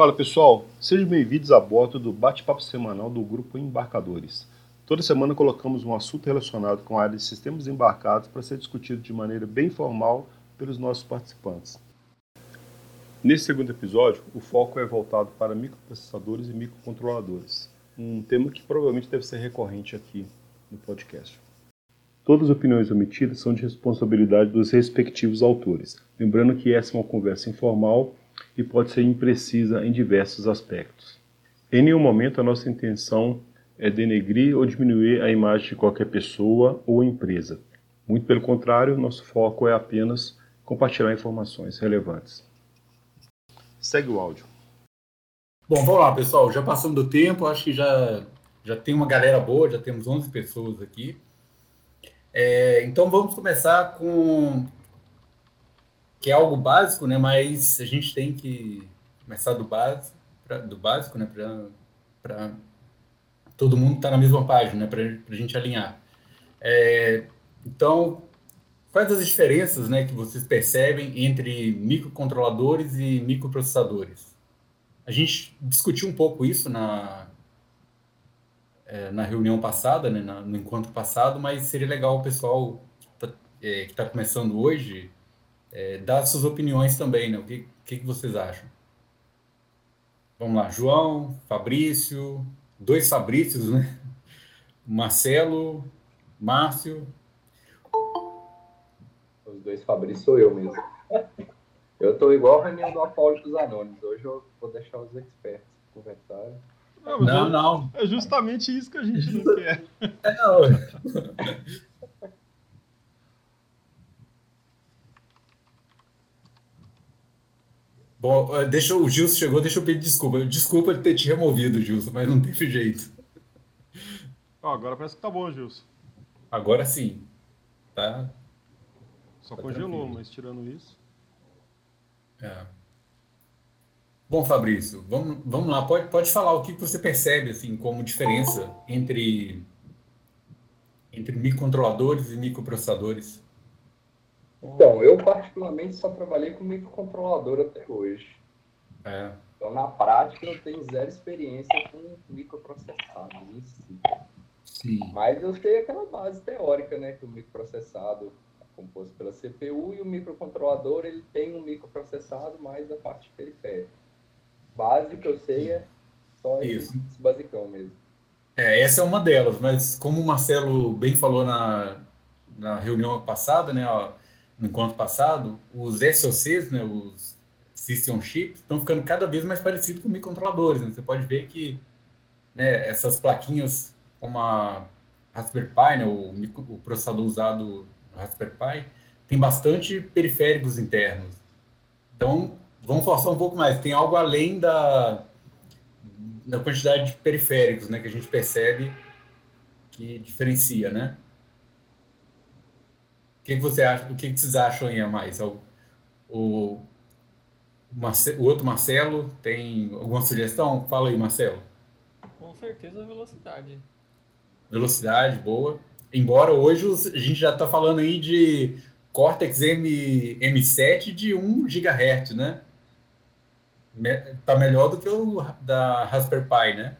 Fala pessoal, sejam bem-vindos a bordo do bate-papo semanal do Grupo Embarcadores. Toda semana colocamos um assunto relacionado com a área de sistemas embarcados para ser discutido de maneira bem formal pelos nossos participantes. Nesse segundo episódio, o foco é voltado para microprocessadores e microcontroladores, um tema que provavelmente deve ser recorrente aqui no podcast. Todas as opiniões omitidas são de responsabilidade dos respectivos autores, lembrando que essa é uma conversa informal e pode ser imprecisa em diversos aspectos. Em nenhum momento a nossa intenção é denegrir ou diminuir a imagem de qualquer pessoa ou empresa. Muito pelo contrário, nosso foco é apenas compartilhar informações relevantes. Segue o áudio. Bom, vamos lá, pessoal. Já passamos do tempo, acho que já, já tem uma galera boa, já temos 11 pessoas aqui. É, então vamos começar com que é algo básico, né? Mas a gente tem que começar do básico, do básico, né? Para todo mundo estar tá na mesma página, né? Para a gente alinhar. É, então, quais as diferenças, né, que vocês percebem entre microcontroladores e microprocessadores? A gente discutiu um pouco isso na é, na reunião passada, né, no encontro passado, mas seria legal o pessoal que está é, tá começando hoje é, dar suas opiniões também, né? O que, que, que vocês acham? Vamos lá, João, Fabrício, dois Fabrícios, né? Marcelo, Márcio. Os dois Fabrícios sou eu mesmo. Eu estou igual a reunião do Apólitos Anônimos. Hoje eu vou deixar os experts conversarem. Não, não, não, É justamente isso que a gente não quer. É, não. Bom, eh, deixa o Gilson chegou, deixa eu pedir desculpa. Desculpa de ter te removido, Gilson, mas não teve jeito. Oh, agora parece que tá bom, Gilson. Agora sim. Tá. Só tá congelou, tranquilo. mas tirando isso. É. Bom, Fabrício, vamos, vamos lá. Pode, pode falar o que você percebe assim como diferença entre entre microcontroladores e microprocessadores. Então, eu particularmente só trabalhei com microcontrolador até hoje. É. Então, na prática, eu tenho zero experiência com microprocessado em si. Sim. Mas eu sei aquela base teórica, né? Que o microprocessado é composto pela CPU e o microcontrolador ele tem um microprocessado mais a parte periférica. Base que eu sei é só Isso. esse basicão mesmo. É, essa é uma delas, mas como o Marcelo bem falou na, na reunião passada, né? Ó, no encontro passado, os SoCs, né, os System Chips, estão ficando cada vez mais parecidos com microcontroladores. Né? Você pode ver que né, essas plaquinhas como a Raspberry Pi, né, o, o processador usado no Raspberry Pi, tem bastante periféricos internos. Então, vamos forçar um pouco mais. Tem algo além da, da quantidade de periféricos né, que a gente percebe que diferencia, né? O que, que você acha? O que, que vocês acham aí a mais? O, o, o outro Marcelo tem alguma sugestão? Fala aí, Marcelo. Com certeza velocidade. Velocidade, boa. Embora hoje a gente já está falando aí de Cortex M, M7 de 1 GHz, né? Tá melhor do que o da Raspberry Pi, né?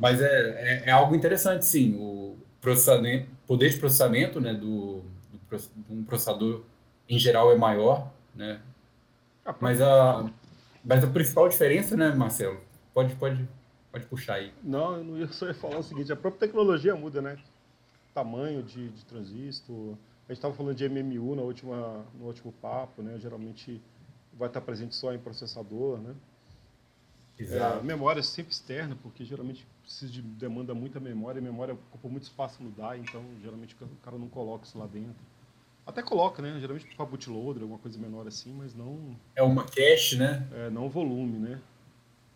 Mas é, é, é, algo interessante, sim. O processamento, poder de processamento né, do, do, um processador, em geral, é maior. Né? Ah, mas, a, mas a principal diferença, né, Marcelo? Pode, pode, pode puxar aí. Não, eu não ia só ia falar o seguinte: a própria tecnologia muda, né? Tamanho de, de transistor. A gente estava falando de MMU na última, no último papo, né? Geralmente vai estar presente só em processador, né? Exato. É, memória sempre externa, porque geralmente precisa de demanda muita memória, e memória ocupa muito espaço no DAI, então geralmente o cara não coloca isso lá dentro. Até coloca, né? Geralmente para bootloader, alguma coisa menor assim, mas não. É uma cache, né? É, não volume, né?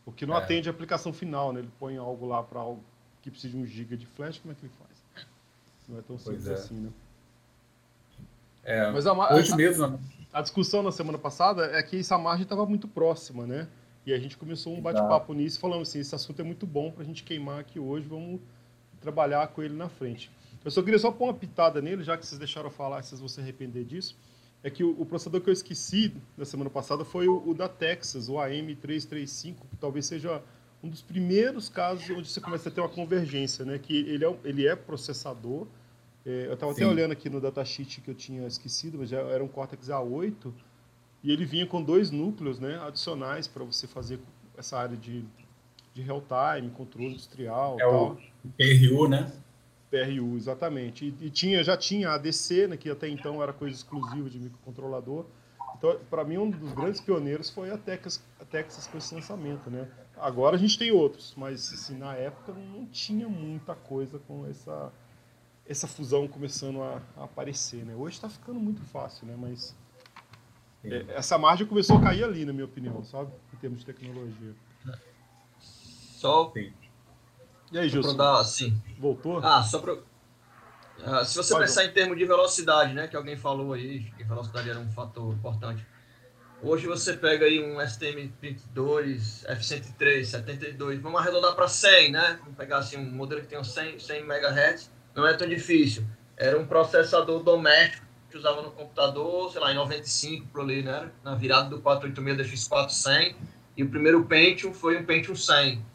Porque não é. atende a aplicação final, né? Ele põe algo lá para algo que precisa de um giga de flash, como é que ele faz? Não é tão simples é. assim, né? É, mas a, hoje a, mesmo. A discussão na semana passada é que essa margem estava muito próxima, né? E a gente começou um bate-papo nisso, falando assim, esse assunto é muito bom para a gente queimar aqui hoje, vamos trabalhar com ele na frente. Eu só queria só pôr uma pitada nele, já que vocês deixaram falar, vocês vão se arrepender disso. é que o, o, processador que eu esqueci da semana passada foi o, o da Texas, o AM335, que talvez seja um dos primeiros casos onde você começa a ter uma convergência, né? Que ele é, ele é processador. É, eu estava até olhando aqui no datasheet que eu tinha esquecido, mas já era um Cortex A8 e ele vinha com dois núcleos, né? Adicionais para você fazer essa área de, de real time, controle industrial. É tal. o PRU, né? PRU, exatamente. E, e, tinha, já tinha a ADC, né, que até então era coisa exclusiva de microcontrolador. Então, para mim, um dos grandes pioneiros foi a Texas, a Texas com esse lançamento, né? Agora a gente tem outros, mas assim, na época não tinha muita coisa com essa, essa fusão começando a, a aparecer, né? Hoje está ficando muito fácil, né? Mas essa margem começou a cair ali, na minha opinião, sabe? Em termos de tecnologia. Só. E aí, Gilson? Dar, assim, Voltou? Ah, só para... Uh, se você Pode pensar em termos de velocidade, né, que alguém falou aí, que velocidade era um fator importante. Hoje você pega aí um STM32, F103, 72, vamos arredondar para 100, né? Vamos pegar assim um modelo que tem 100, 100 MHz, não é tão difícil. Era um processador doméstico que usava no computador, sei lá, em 95 por ali, né? Na virada do 486 DX4 100, e o primeiro Pentium foi um Pentium 100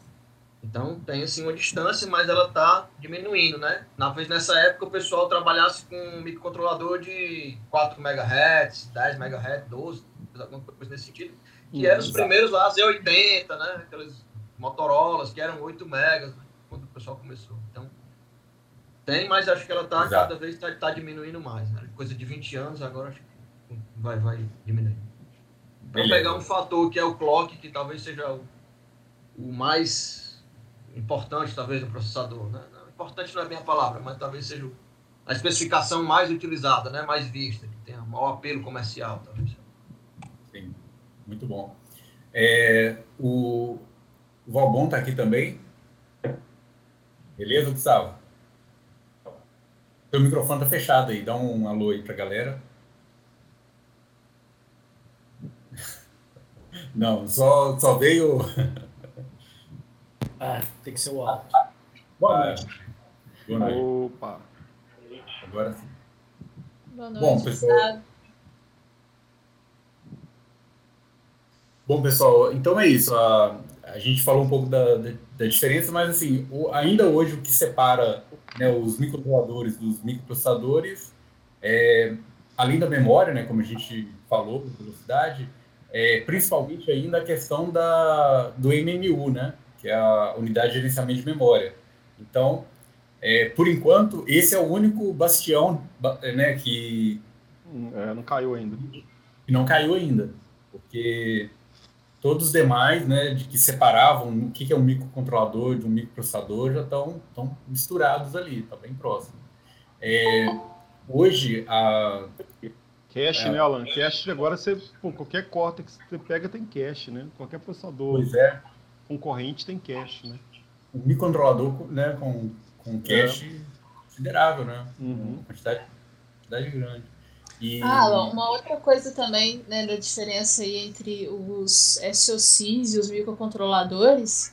então tem assim uma distância, mas ela está diminuindo, né? Na vez nessa época o pessoal trabalhasse com um microcontrolador de 4 MHz, 10 MHz, 12, alguma coisa nesse sentido, que eram os primeiros lá, Z80, né? Aqueles Motorolas que eram 8 MB quando o pessoal começou. Então tem, mas acho que ela está cada vez está tá diminuindo mais, né? Coisa de 20 anos agora acho que vai vai diminuir. Vamos pegar um fator que é o clock, que talvez seja o, o mais importante, talvez, no processador. Né? Importante não é a minha palavra, mas talvez seja a especificação mais utilizada, né? mais vista, que tenha maior apelo comercial. Talvez. Sim, muito bom. É, o, o Valbon está aqui também. Beleza, Gustavo? Seu microfone está fechado aí, dá um alô aí para a galera. Não, só, só veio ah, tem que ser o alto. Boa noite. Boa noite. Opa. Agora sim. Boa noite, Bom, pessoal. Bom, pessoal, então é isso. A, a gente falou um pouco da, da, da diferença, mas assim, o, ainda hoje o que separa né, os microcontroladores dos microprocessadores, é, além da memória, né, como a gente falou, velocidade, é, principalmente ainda a questão da, do MMU, né? que é a unidade de gerenciamento de memória. Então, é, por enquanto, esse é o único bastião né, que. É, não caiu ainda. Que não caiu ainda. Porque todos os demais, né, de que separavam o que é um microcontrolador de um microprocessador, já estão, estão misturados ali, está bem próximo. É, hoje, a. Cache, é, né, Alan? Cache agora você, pô, qualquer cortex que você pega tem cache, né? Qualquer processador. Pois é concorrente tem cache, né? Um microcontrolador né, com, com cache é. considerável, né? Uhum. Uma quantidade, quantidade grande. E... Ah, uma outra coisa também, né, da diferença aí entre os SoCs e os microcontroladores,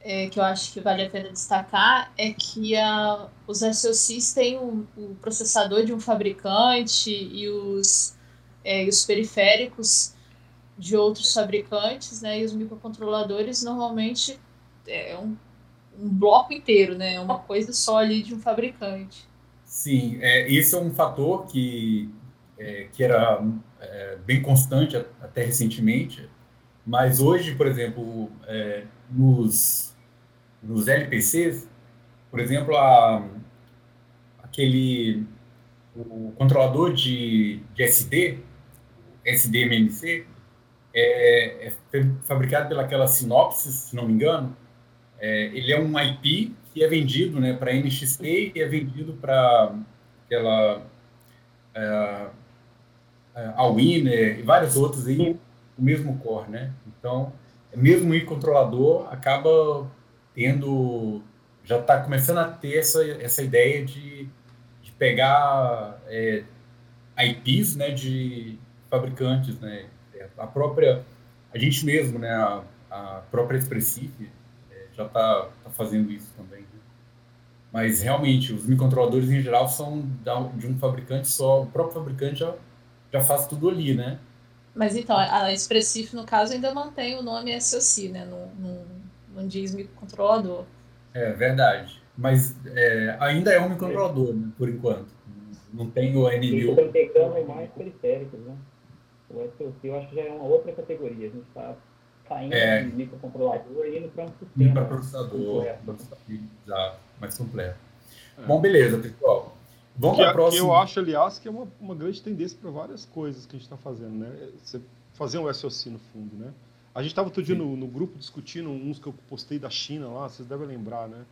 é, que eu acho que vale a pena destacar, é que a, os SoCs têm o, o processador de um fabricante e os, é, e os periféricos de outros fabricantes, né? E os microcontroladores normalmente é um, um bloco inteiro, né? É uma coisa só ali de um fabricante. Sim, é, esse é um fator que, é, que era é, bem constante até recentemente, mas hoje, por exemplo, é, nos, nos LPCs, por exemplo, a, aquele o controlador de, de SD, SDMMC, é, é fabricado pelaquela Synopsys, se não me engano. É, ele é um IP que é vendido né, para NXP e é vendido para aquela é, a Winner e vários outros aí, o mesmo core, né? Então, mesmo o controlador acaba tendo, já está começando a ter essa, essa ideia de, de pegar é, IPs, né, de fabricantes, né? a própria, a gente mesmo, né, a, a própria Expressive é, já está tá fazendo isso também. Né? Mas realmente, os microcontroladores em geral são de um fabricante só, o próprio fabricante já, já faz tudo ali, né? Mas então, a Expressif, no caso, ainda mantém o nome SOC, né? Não, não, não diz microcontrolador. É verdade. Mas é, ainda é um microcontrolador, né, por enquanto. Não tem o NMU. Está integrando mais periféricos, né? O SOC eu acho que já é uma outra categoria. A gente está saindo é. de microcontrolador e indo para um sistema. Para processador. Exato, mais completo. É. Bom, beleza, pessoal. Vamos para a próxima. Eu acho, aliás, que é uma, uma grande tendência para várias coisas que a gente está fazendo, né? Você fazer um SOC no fundo, né? A gente estava outro dia no, no, grupo discutindo uns que eu postei da China lá, vocês devem lembrar, né?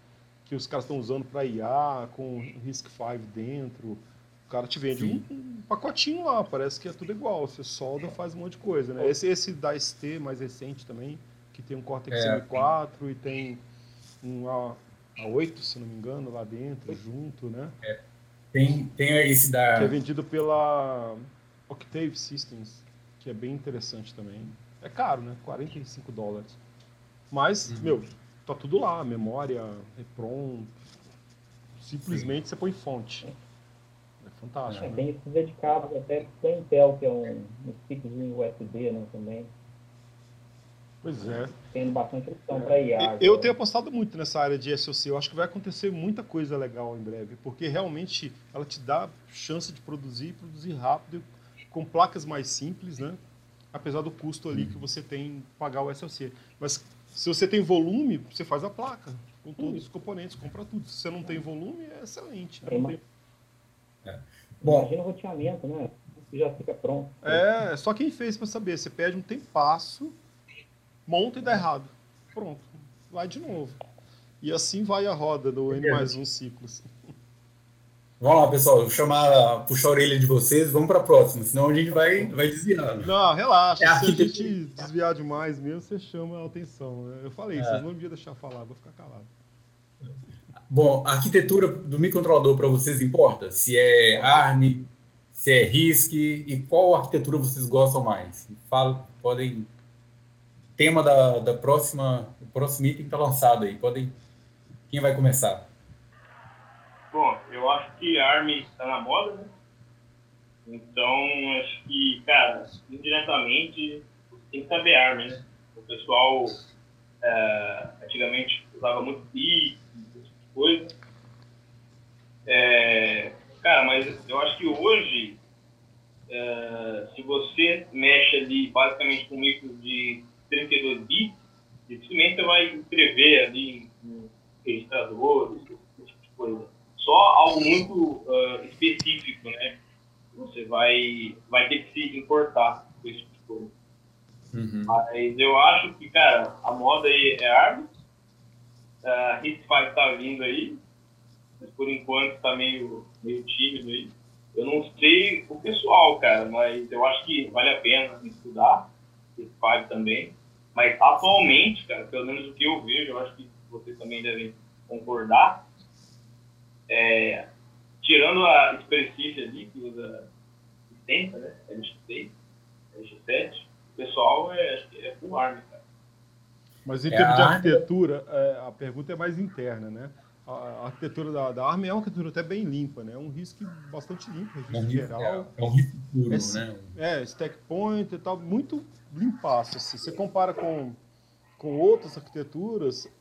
Que os caras estão usando para IA, com RISC-V dentro. O cara te vende um, um, pacotinho lá, parece que é tudo igual. Você solda, faz um monte de coisa, né? Esse, esse da ST mais recente também, que tem um Cortex é. M4 e tem um A, A8, se não me engano, lá dentro, junto, né? É. Tem, tem esse da. Que é vendido pela Octave Systems, que é bem interessante também. É caro, né? 45 dólares. Mas, uhum. meu, tá tudo lá, memória, EPROM. Simplesmente Sim. você põe fonte. É fantástico. É, né? Tem esses dedicados até para Intel, que é um, um stickzinho USB, né, também. Pois é. Tendo bastante opção para IA. Eu tenho apostado muito nessa área de SOC. Eu acho que vai acontecer muita coisa legal em breve, porque realmente ela te dá chance de produzir, produzir rápido, com placas mais simples, né? Apesar do custo ali que você tem pagar o SOC. Mas se você tem volume, você faz a placa com todos os componentes, compra tudo. Se você não tem volume, é excelente. Né? Tem... É. Bom, Imagina o roteamento, né? Já fica pronto. É, só quem fez para saber. Você pede um tempasso monta e dá errado. Pronto, vai de novo. E assim vai a roda do N mais um ciclo. Vamos lá, pessoal, vou chamar, puxar a orelha de vocês, vamos para a próxima, senão a gente vai, vai desviando. Não, relaxa, é se a gente desviar demais mesmo, você chama a atenção. Eu falei, é. vocês não deviam deixar falar, vou ficar calado. Bom, a arquitetura do microcontrolador para vocês importa? Se é ARM, se é RISC e qual arquitetura vocês gostam mais? Fala, podem tema da, da próxima, o próximo item está lançado aí. Podem, quem vai começar? Bom, eu acho que ARM está na moda, né? Então, acho que, cara, indiretamente, tem que saber ARM, né? O pessoal é, antigamente usava muito PIC, esse tipo de coisa. É, cara, mas eu acho que hoje, é, se você mexe ali basicamente com micros de 32 bits, dificilmente você vai escrever ali em registradores, esse tipo de coisa. Só algo muito uh, específico, né? Você vai, vai ter que se importar com esse tipo de coisa. Uhum. Mas eu acho que, cara, a moda aí é ARM. Uh, RISC-V tá vindo aí, mas por enquanto tá meio, meio tímido aí. Eu não sei o pessoal, cara, mas eu acho que vale a pena estudar Five também. Mas atualmente, cara, pelo menos o que eu vejo, eu acho que vocês também devem concordar, é, tirando a expressícia ali, que usa 70, né? LX6, LX7, o pessoal é, é full ARM, cara. Mas em é termos de arquitetura, é, a pergunta é mais interna, né? A arquitetura da, da ARM é uma arquitetura até bem limpa, né? É um risco bastante limpo, registro é um geral. É, um risco puro, é, né? É, stack point e tal, muito limpaço. Assim. Você compara com, com outras arquiteturas,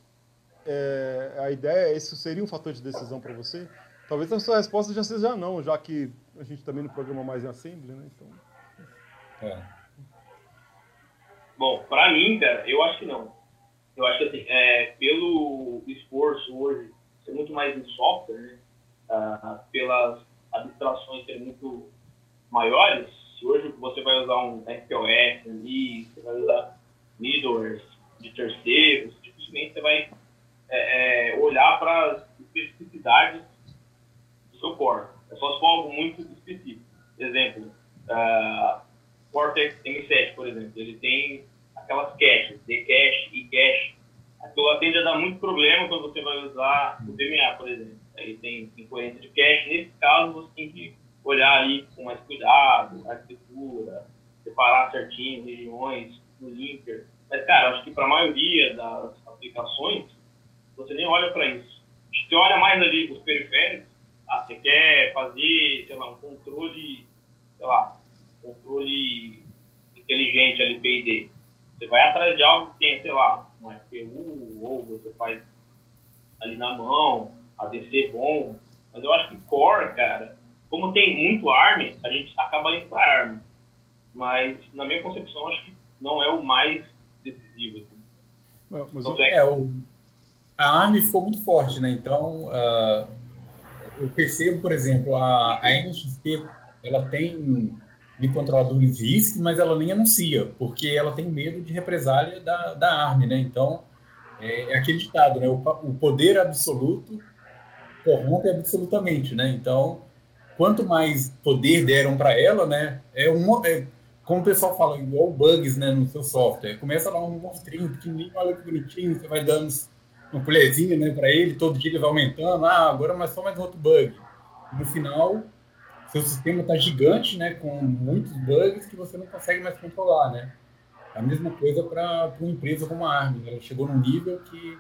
é, a ideia é isso seria um fator de decisão para você? Talvez a sua resposta já seja não, já que a gente também no programa mais em assembly, né? Então... É. Bom, para mim, cara, eu acho que não. Eu acho que assim, é, pelo esforço hoje ser muito mais em software, né? Ah, pelas abstrações serem muito maiores, se hoje você vai usar um FPOS ali, você vai usar middlewares de terceiros, dificilmente você vai é, é, olhar para as especificidades do seu core. É só se for algo muito específico. Exemplo, uh, Cortex M7, por exemplo, ele tem aquelas caches, cache e cache. Aquilo tende a dar muito problema quando você vai usar o DMA, por exemplo. Aí tem incoerência de cache. Nesse caso, você tem que olhar ali com mais cuidado, arquitetura, separar certinho regiões, no linker. Mas, cara, acho que para a maioria das aplicações, você nem olha para isso. Você olha mais ali os periféricos, ah, você quer fazer, sei lá, um controle, sei lá, controle inteligente ali, P&D. Você vai atrás de algo que tem, sei lá, um FPU, ou você faz ali na mão, ADC bom. Mas eu acho que Core, cara, como tem muito ARM, a gente acaba indo para ARM. Mas, na minha concepção, acho que não é o mais decisivo. Assim. Não, mas então, é, o, a ARM ficou muito forte, né? Então, uh, eu percebo, por exemplo, a, a NXP, ela tem microcontroladores RISC, mas ela nem anuncia, porque ela tem medo de represália da, da ARM, né? Então, é, é aquele ditado, né? O, o poder absoluto corrompe absolutamente, né? Então, quanto mais poder deram para ela, né? É uma, é, como o pessoal fala, igual bugs, né, no seu software. Começa lá um monstrinho pequenininho, olha que bonitinho, você vai dando uma colherzinha, né, para ele, todo dia ele vai aumentando. Ah, agora mais só mais outro bug. No final, seu sistema está gigante, né, com muitos bugs que você não consegue mais controlar, né? A mesma coisa para uma empresa como a Arm. Ela chegou num nível que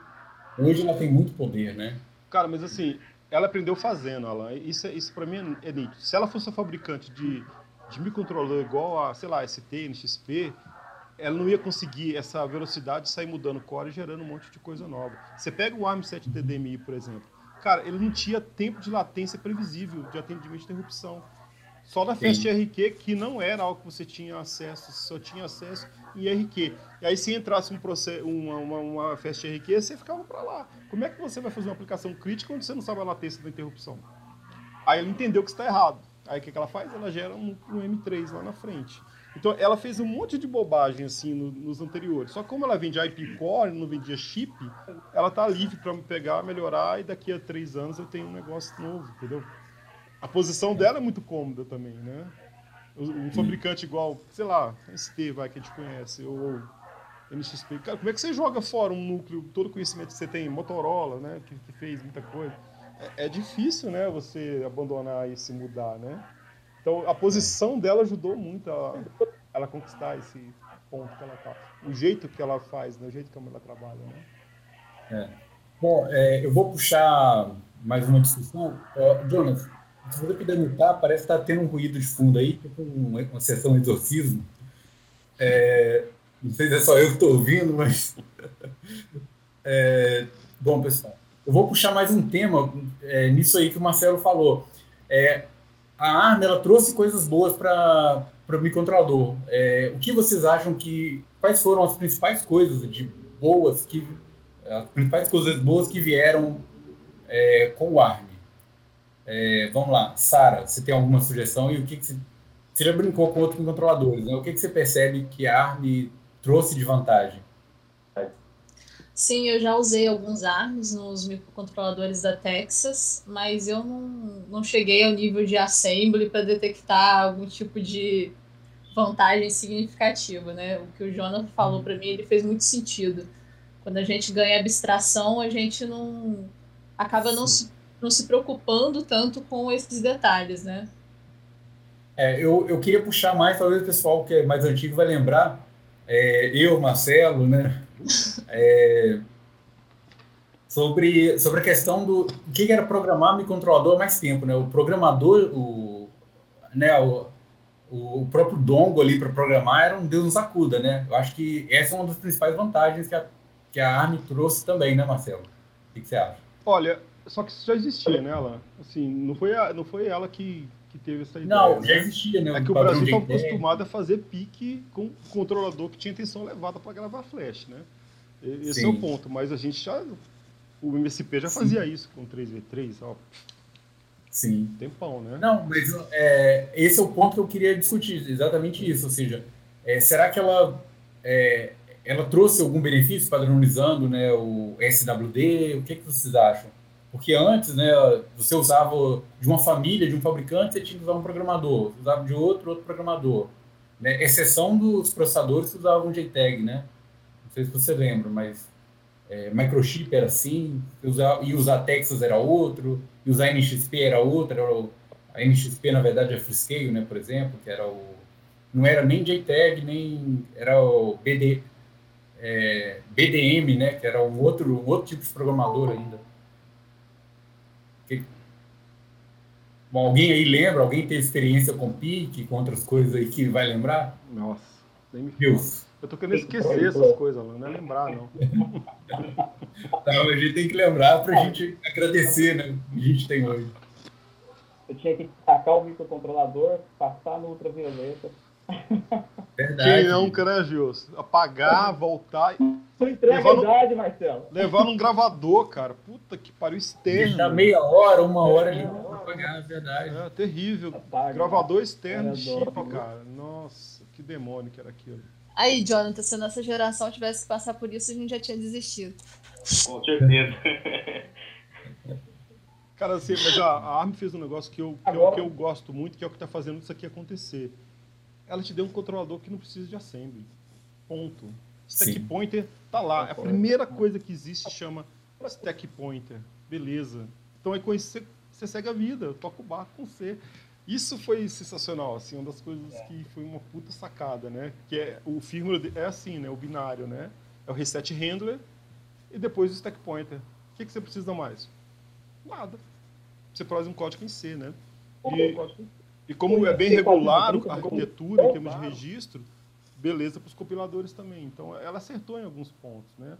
hoje ela tem muito poder, né? Cara, mas assim, ela aprendeu fazendo, Alan. Isso, isso para mim é nítido. Se ela fosse a fabricante de, de microcontrolador igual a, sei lá, ST, NXP, ela não ia conseguir essa velocidade de sair mudando core e gerando um monte de coisa nova. Você pega o ARM7 TDMI, por exemplo. Cara, ele não tinha tempo de latência previsível de atendimento de interrupção. Só na FastRQ, que não era algo que você tinha acesso, só tinha acesso em RQ. E aí, se entrasse um processo, uma, uma, uma FastRQ, você ficava para lá. Como é que você vai fazer uma aplicação crítica quando você não sabe a latência da interrupção? Aí ele entendeu que está errado. Aí o que, que ela faz? Ela gera um, um, M3 lá na frente. Então ela fez um monte de bobagem assim no, nos anteriores. Só que como ela vende IP Core, não vendia chip, ela tá livre para me pegar, melhorar e daqui a três anos eu tenho um negócio novo, entendeu? A posição dela é muito cômoda também, né? Um fabricante igual, sei lá, ST, vai, que a gente conhece, ou NXP. Cara, como é que você joga fora um núcleo, todo o conhecimento que você tem, Motorola, né, que, que fez muita coisa? É, é, difícil, né, você abandonar e se mudar, né? Então, a posição dela ajudou muito a ela conquistar esse ponto que ela tá. O jeito que ela faz, né, o jeito como ela trabalha, né? É. Bom, é, eu vou puxar mais uma discussão. Uh, Jonas, se você puder mutar, parece que está tendo um ruído de fundo aí, tipo uma, uma sessão de exorcismo. É, não sei se é só eu que estou ouvindo, mas. É, bom, pessoal, eu vou puxar mais um tema é, nisso aí que o Marcelo falou. É, a ARM ela trouxe coisas boas para o microcontrolador. É, o que vocês acham que. Quais foram as principais coisas de boas que. As principais coisas boas que vieram é, com o ARM? É, vamos lá, Sara, você tem alguma sugestão e o que, que você, você já brincou com outros controladores, né? O que, que você percebe que a ARM trouxe de vantagem? Sim, eu já usei alguns ARMs nos microcontroladores da Texas, mas eu não, não cheguei ao nível de assembly para detectar algum tipo de vantagem significativa, né? O que o Jonathan falou para mim, ele fez muito sentido. Quando a gente ganha abstração, a gente não acaba não se não se preocupando tanto com esses detalhes, né? É, eu, eu queria puxar mais, talvez o pessoal que é mais antigo vai lembrar, é, eu, Marcelo, né? É, sobre, sobre a questão do o que era programar microcontrolador há mais tempo, né? O programador, o, né, o, o próprio Dongo ali para programar era um Deus nos acuda, né? Eu acho que essa é uma das principais vantagens que a, que a ARM trouxe também, né, Marcelo? O que, que você acha? Olha, só que isso já existia, né, ela? Assim, não foi, a, não foi ela que, que teve essa ideia. Não, já existia, né? É que o Brasil estava acostumado a fazer pique com controlador que tinha tensão elevada para gravar flash, né? Esse Sim. é o ponto, mas a gente já. O MSP já Sim. fazia isso com 3V3, ó. Sim. Tempão, né? Não, mas é, esse é o ponto que eu queria discutir, exatamente isso. Ou seja, é, será que ela, é, ela trouxe algum benefício padronizando né, o SWD? O que, que vocês acham? Porque antes, né, você usava de uma família, de um fabricante, você tinha que usar um programador, você usava de outro, outro programador. Né? Exceção dos processadores que usavam JTAG, né? Não sei se você lembra, mas é, microchip era assim, usar, e usar Texas era outro, e usar NXP era outro, era o, a NXP na verdade é Freescale, né, por exemplo, que era o não era nem JTAG, nem era o BD, é, BDM, né, que era um outro, um outro tipo de programador ainda. Bom, alguém aí lembra? Alguém tem experiência com pique, com outras coisas aí que vai lembrar? Nossa, nem me Deus. Eu tô querendo esquecer essas coisas, não é lembrar, não. não, a gente tem que lembrar pra gente agradecer, né? O que a gente tem hoje. Eu tinha que tacar o microcontrolador, passar no ultravioleta. Verdade. Quem nunca, né, Gils? Apagar, voltar. Foi entrega no... Marcelo. Levar num gravador, cara. Puta que pariu, externo. Deixar meia hora, uma hora ali pra apagar, é verdade. É, terrível. Apaga, gravador externo de chip, cara. Nossa, que demônio que era aquilo. Aí, Jonathan, se a nossa geração tivesse que passar por isso, a gente já tinha desistido. Com certeza. Cara, assim, mas a, a ARM fez um negócio que eu, que, eu, que eu gosto muito, que é o que está fazendo isso aqui acontecer. Ela te deu um controlador que não precisa de assembly. Ponto. Stack Sim. pointer tá lá. É a primeira coisa que existe chama stack pointer. Beleza. Então é com isso você, você segue a vida, toca o barco com C. Isso foi sensacional, assim, uma das coisas é. que foi uma puta sacada, né? Que é o firmware é assim, né? O binário, né? É o reset handler e depois o stack pointer. O que, que você precisa mais? Nada. Você produz um código em C, né? E, e como é bem regular a arquitetura em termos de registro, beleza para os compiladores também. Então ela acertou em alguns pontos, né?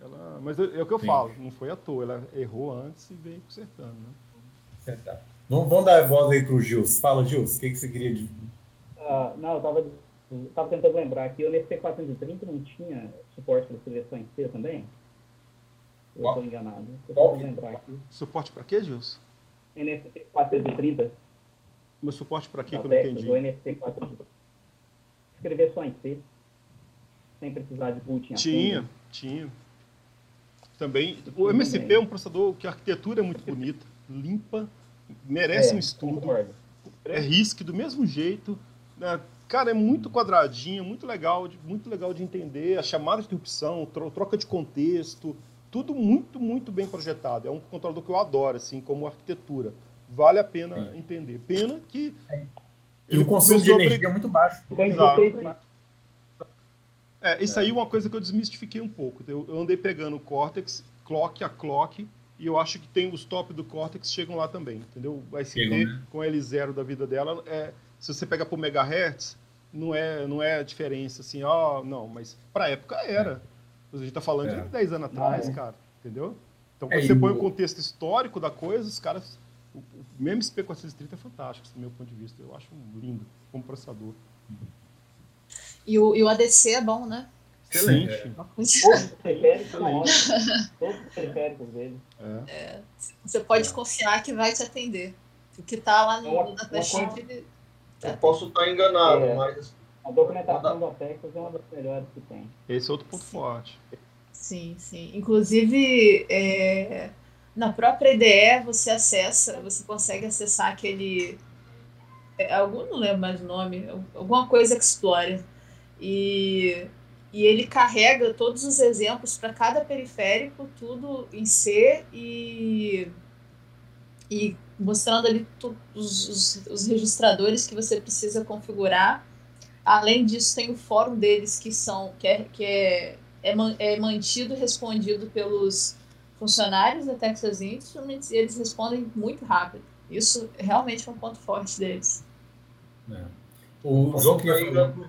Ela, mas é, é o que eu Sim. falo, não foi à toa, ela errou antes e veio consertando, né? Acertar. Vamos, vamos dar a voz aí para o Gils. Fala, Gils, o que, que você queria dizer? Uh, não, eu estava tava tentando lembrar que o NFT430 não tinha suporte para só em C também? Eu estou enganado. Qual? lembrar aqui. Suporte para quê, Gils? NFT 430. Mas suporte para quê que eu não entendi? Do 430. Escrever só em C. Sem precisar de boot Tinha, tinha. Também. O MSP é um processador que a arquitetura é muito bonita, limpa, merece é, um estudo. Concordo. É RISC do mesmo jeito. Né? Cara, é muito quadradinho, muito legal, muito legal de entender. A chamada de interrupção, troca de contexto, tudo muito, muito bem projetado. É um controlador que eu adoro, assim, como arquitetura. Vale a pena Sim. entender. Pena que. E o consumo de energia é muito baixo. Exato. É, isso aí é uma coisa que eu desmistifiquei um pouco. Eu, eu andei pegando o Cortex, clock a clock, e eu acho que tem os top do Cortex chegam lá também, entendeu? O ST né? com L0 da vida dela, é, se você pegar por megahertz, não é, não é a diferença assim, ó, oh, não, mas para época era. É. A gente está falando é. de 10 anos atrás, é. cara. Entendeu? Então, quando é, você põe o contexto histórico da coisa, os caras. O, o mesmo SP430 é fantástico, do meu ponto de vista. Eu acho lindo como processador. E o, e o ADC é bom, né? Excelente. É. Todos os periféricos dele. É. É. Você pode confiar que vai te atender. O que está lá no, na. Eu posso estar enganado, é. mas a documentação do Texas é uma das melhores que tem. Esse é outro ponto forte. Sim, sim. Inclusive, é, na própria IDE você acessa, você consegue acessar aquele. É, algum, não lembro mais o nome, alguma coisa Explorer. E, e ele carrega todos os exemplos para cada periférico, tudo em C e, e mostrando ali os, os, os registradores que você precisa configurar Além disso, tem o fórum deles que são que é, que é, é, é mantido respondido pelos funcionários da Texas Instruments e eles respondem muito rápido. Isso realmente é um ponto forte deles. É. O João que enganado,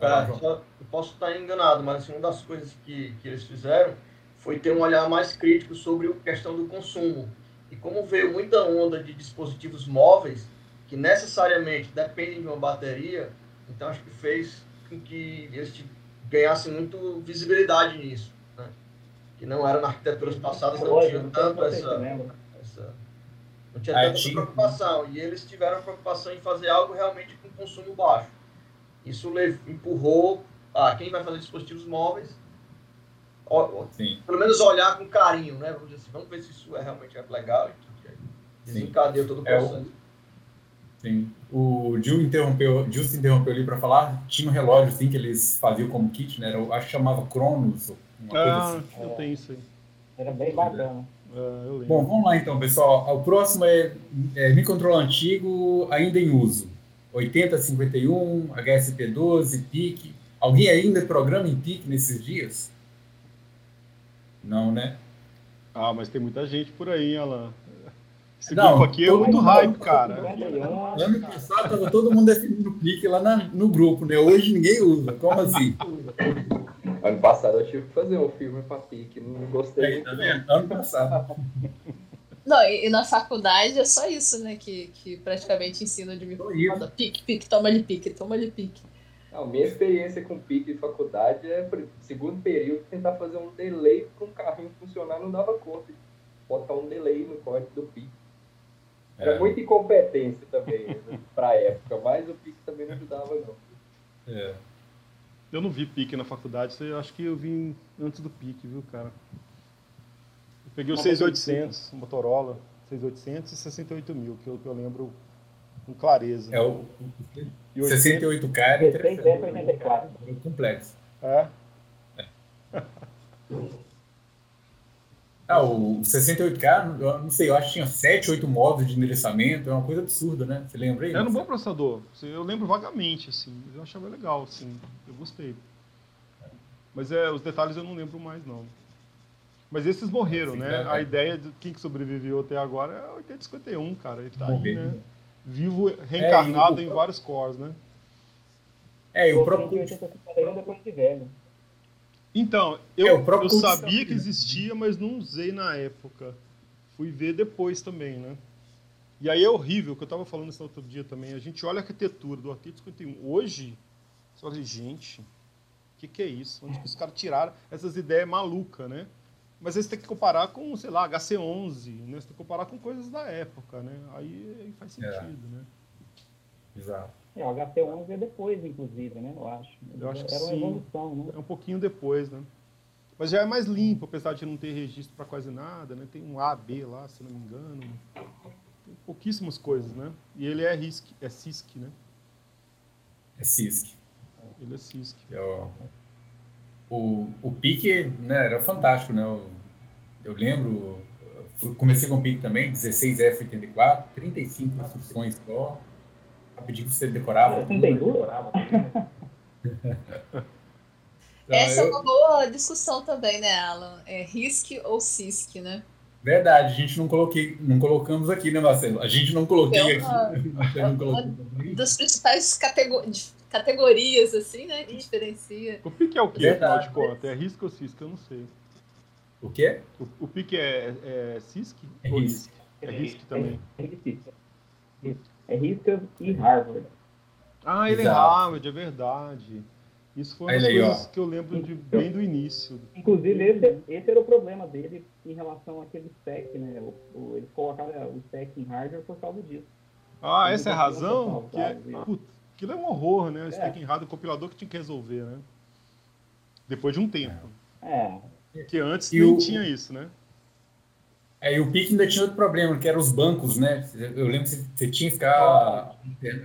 é, eu posso estar enganado, mas assim, uma das coisas que, que eles fizeram foi ter um olhar mais crítico sobre a questão do consumo. E como veio muita onda de dispositivos móveis que necessariamente dependem de uma bateria, então acho que fez com que eles ganhassem muito visibilidade nisso. Que não era na arquiteturas passadas, não tinha tanto essa, essa. Não tinha tanta preocupação. E eles tiveram preocupação em fazer algo realmente com consumo baixo. Isso empurrou a quem vai fazer dispositivos móveis Sim. pelo menos olhar com carinho, né? Vamos, assim, vamos ver se isso é realmente legal. Desencadeou todo o processo. É, o, Sim. O Gil interrompeu, Gil se interrompeu ali para falar. Tinha um relógio assim que eles faziam como kit, né? Era, acho que chamava Cronos. Ah, assim. eu tenho isso aí. Era bem bacana. É, Bom, vamos lá então, pessoal. O próximo é, é microcontrolador antigo, ainda em uso. 8051, HSP12, PIC. Alguém ainda programa em PIC nesses dias? Não, né? Ah, mas tem muita gente por aí, Alan. Esse não, grupo aqui é muito hype, cara. Ano passado tava todo mundo definindo pique lá na, no grupo, né? Hoje ninguém usa. Como assim? Ano passado eu tive que fazer um filme para pique, não gostei é. Tá vendo? Ano passado. Não, e, e, na faculdade é só isso, né? Que, que praticamente ensina de mim. Pique, pique, toma-lhe pique, toma-lhe pique. Não, minha experiência com pique de faculdade é segundo período tentar fazer um delay para um carrinho funcionar, não dava conta de botar um delay no código do pique. Era é. muita incompetência também né, para a época, mas o pique também não ajudava não. É. Eu não vi pique na faculdade, eu acho que eu vim antes do pique, viu, cara? Eu peguei o 6800, o Motorola, 6800 e 68 mil, que eu, que eu lembro com clareza. É o 68K era interessante. É complexo. É? é. Ah, o 68K, eu não sei, eu acho que tinha 7, 8 modos de endereçamento, é uma coisa absurda, né? Você lembra aí? Era um bom processador, eu lembro vagamente, assim, eu achava legal, assim, eu gostei. Mas é, os detalhes eu não lembro mais, não. Mas esses morreram, né? É, a ideia de quem que sobreviveu até agora é o 851, cara, ele tá aí, né? vivo, reencarnado é, em vários cores, né? É, e o próprio. Então, eu, é, eu sabia que existia, mas não usei na época. Fui ver depois também, né? E aí é horrível, que eu estava falando isso outro dia também. A gente olha a arquitetura do Arcade 51. Hoje, você fala, gente, o que, que é isso? Onde que os caras tiraram essas ideias malucas, né? Mas aí você tem que comparar com, sei lá, HC11, né? Você tem que comparar com coisas da época, né? Aí, aí faz é. sentido, é. né? Exato. É, o HC11 é depois, inclusive, né? Eu acho. Eu acho que Era sim. evolução, né? É um pouquinho depois, né? Mas já é mais limpo, apesar de não ter registro para quase nada, né? Tem um A, B lá, se não me engano. Tem pouquíssimas coisas, né? E ele é RISC, é CISC, né? É CISC. Ele é CISC. É o o, o pique né, era fantástico, né? Eu, eu lembro, comecei com o pique também, 16F84, 35 instruções só. Rapidinho que você decorava. Tudo. Decorava. Essa é uma boa discussão também, né, Alan? É RISC ou CISC, né? Verdade, a gente não coloquei, não colocamos aqui, né, Marcelo? A gente não coloquei é uma, aqui. Uma, uma das principais categorias categorias, assim, né? Que diferencia. O pique é o quê, afinal de contas? É risco ou cisco? Eu não sei. O quê? O, o pique é, é cisc é ou risc? É risc também. É risc. É risc e Harvard. Ah, ele é Exato. é Harvard, é verdade. Isso foi uma das coisas que eu lembro de bem do início. Inclusive, esse, esse era o problema dele em relação àquele spec, né? O, o, eles colocaram o spec em hardware por causa disso. Ah, essa é a razão? Que é, puta, Aquilo é um horror, né? Esse é. errado, o compilador que tinha que resolver, né? Depois de um tempo. É. Porque antes e nem o... tinha isso, né? É, e o PIC ainda tinha outro problema, que eram os bancos, né? Eu lembro que você tinha que ficar.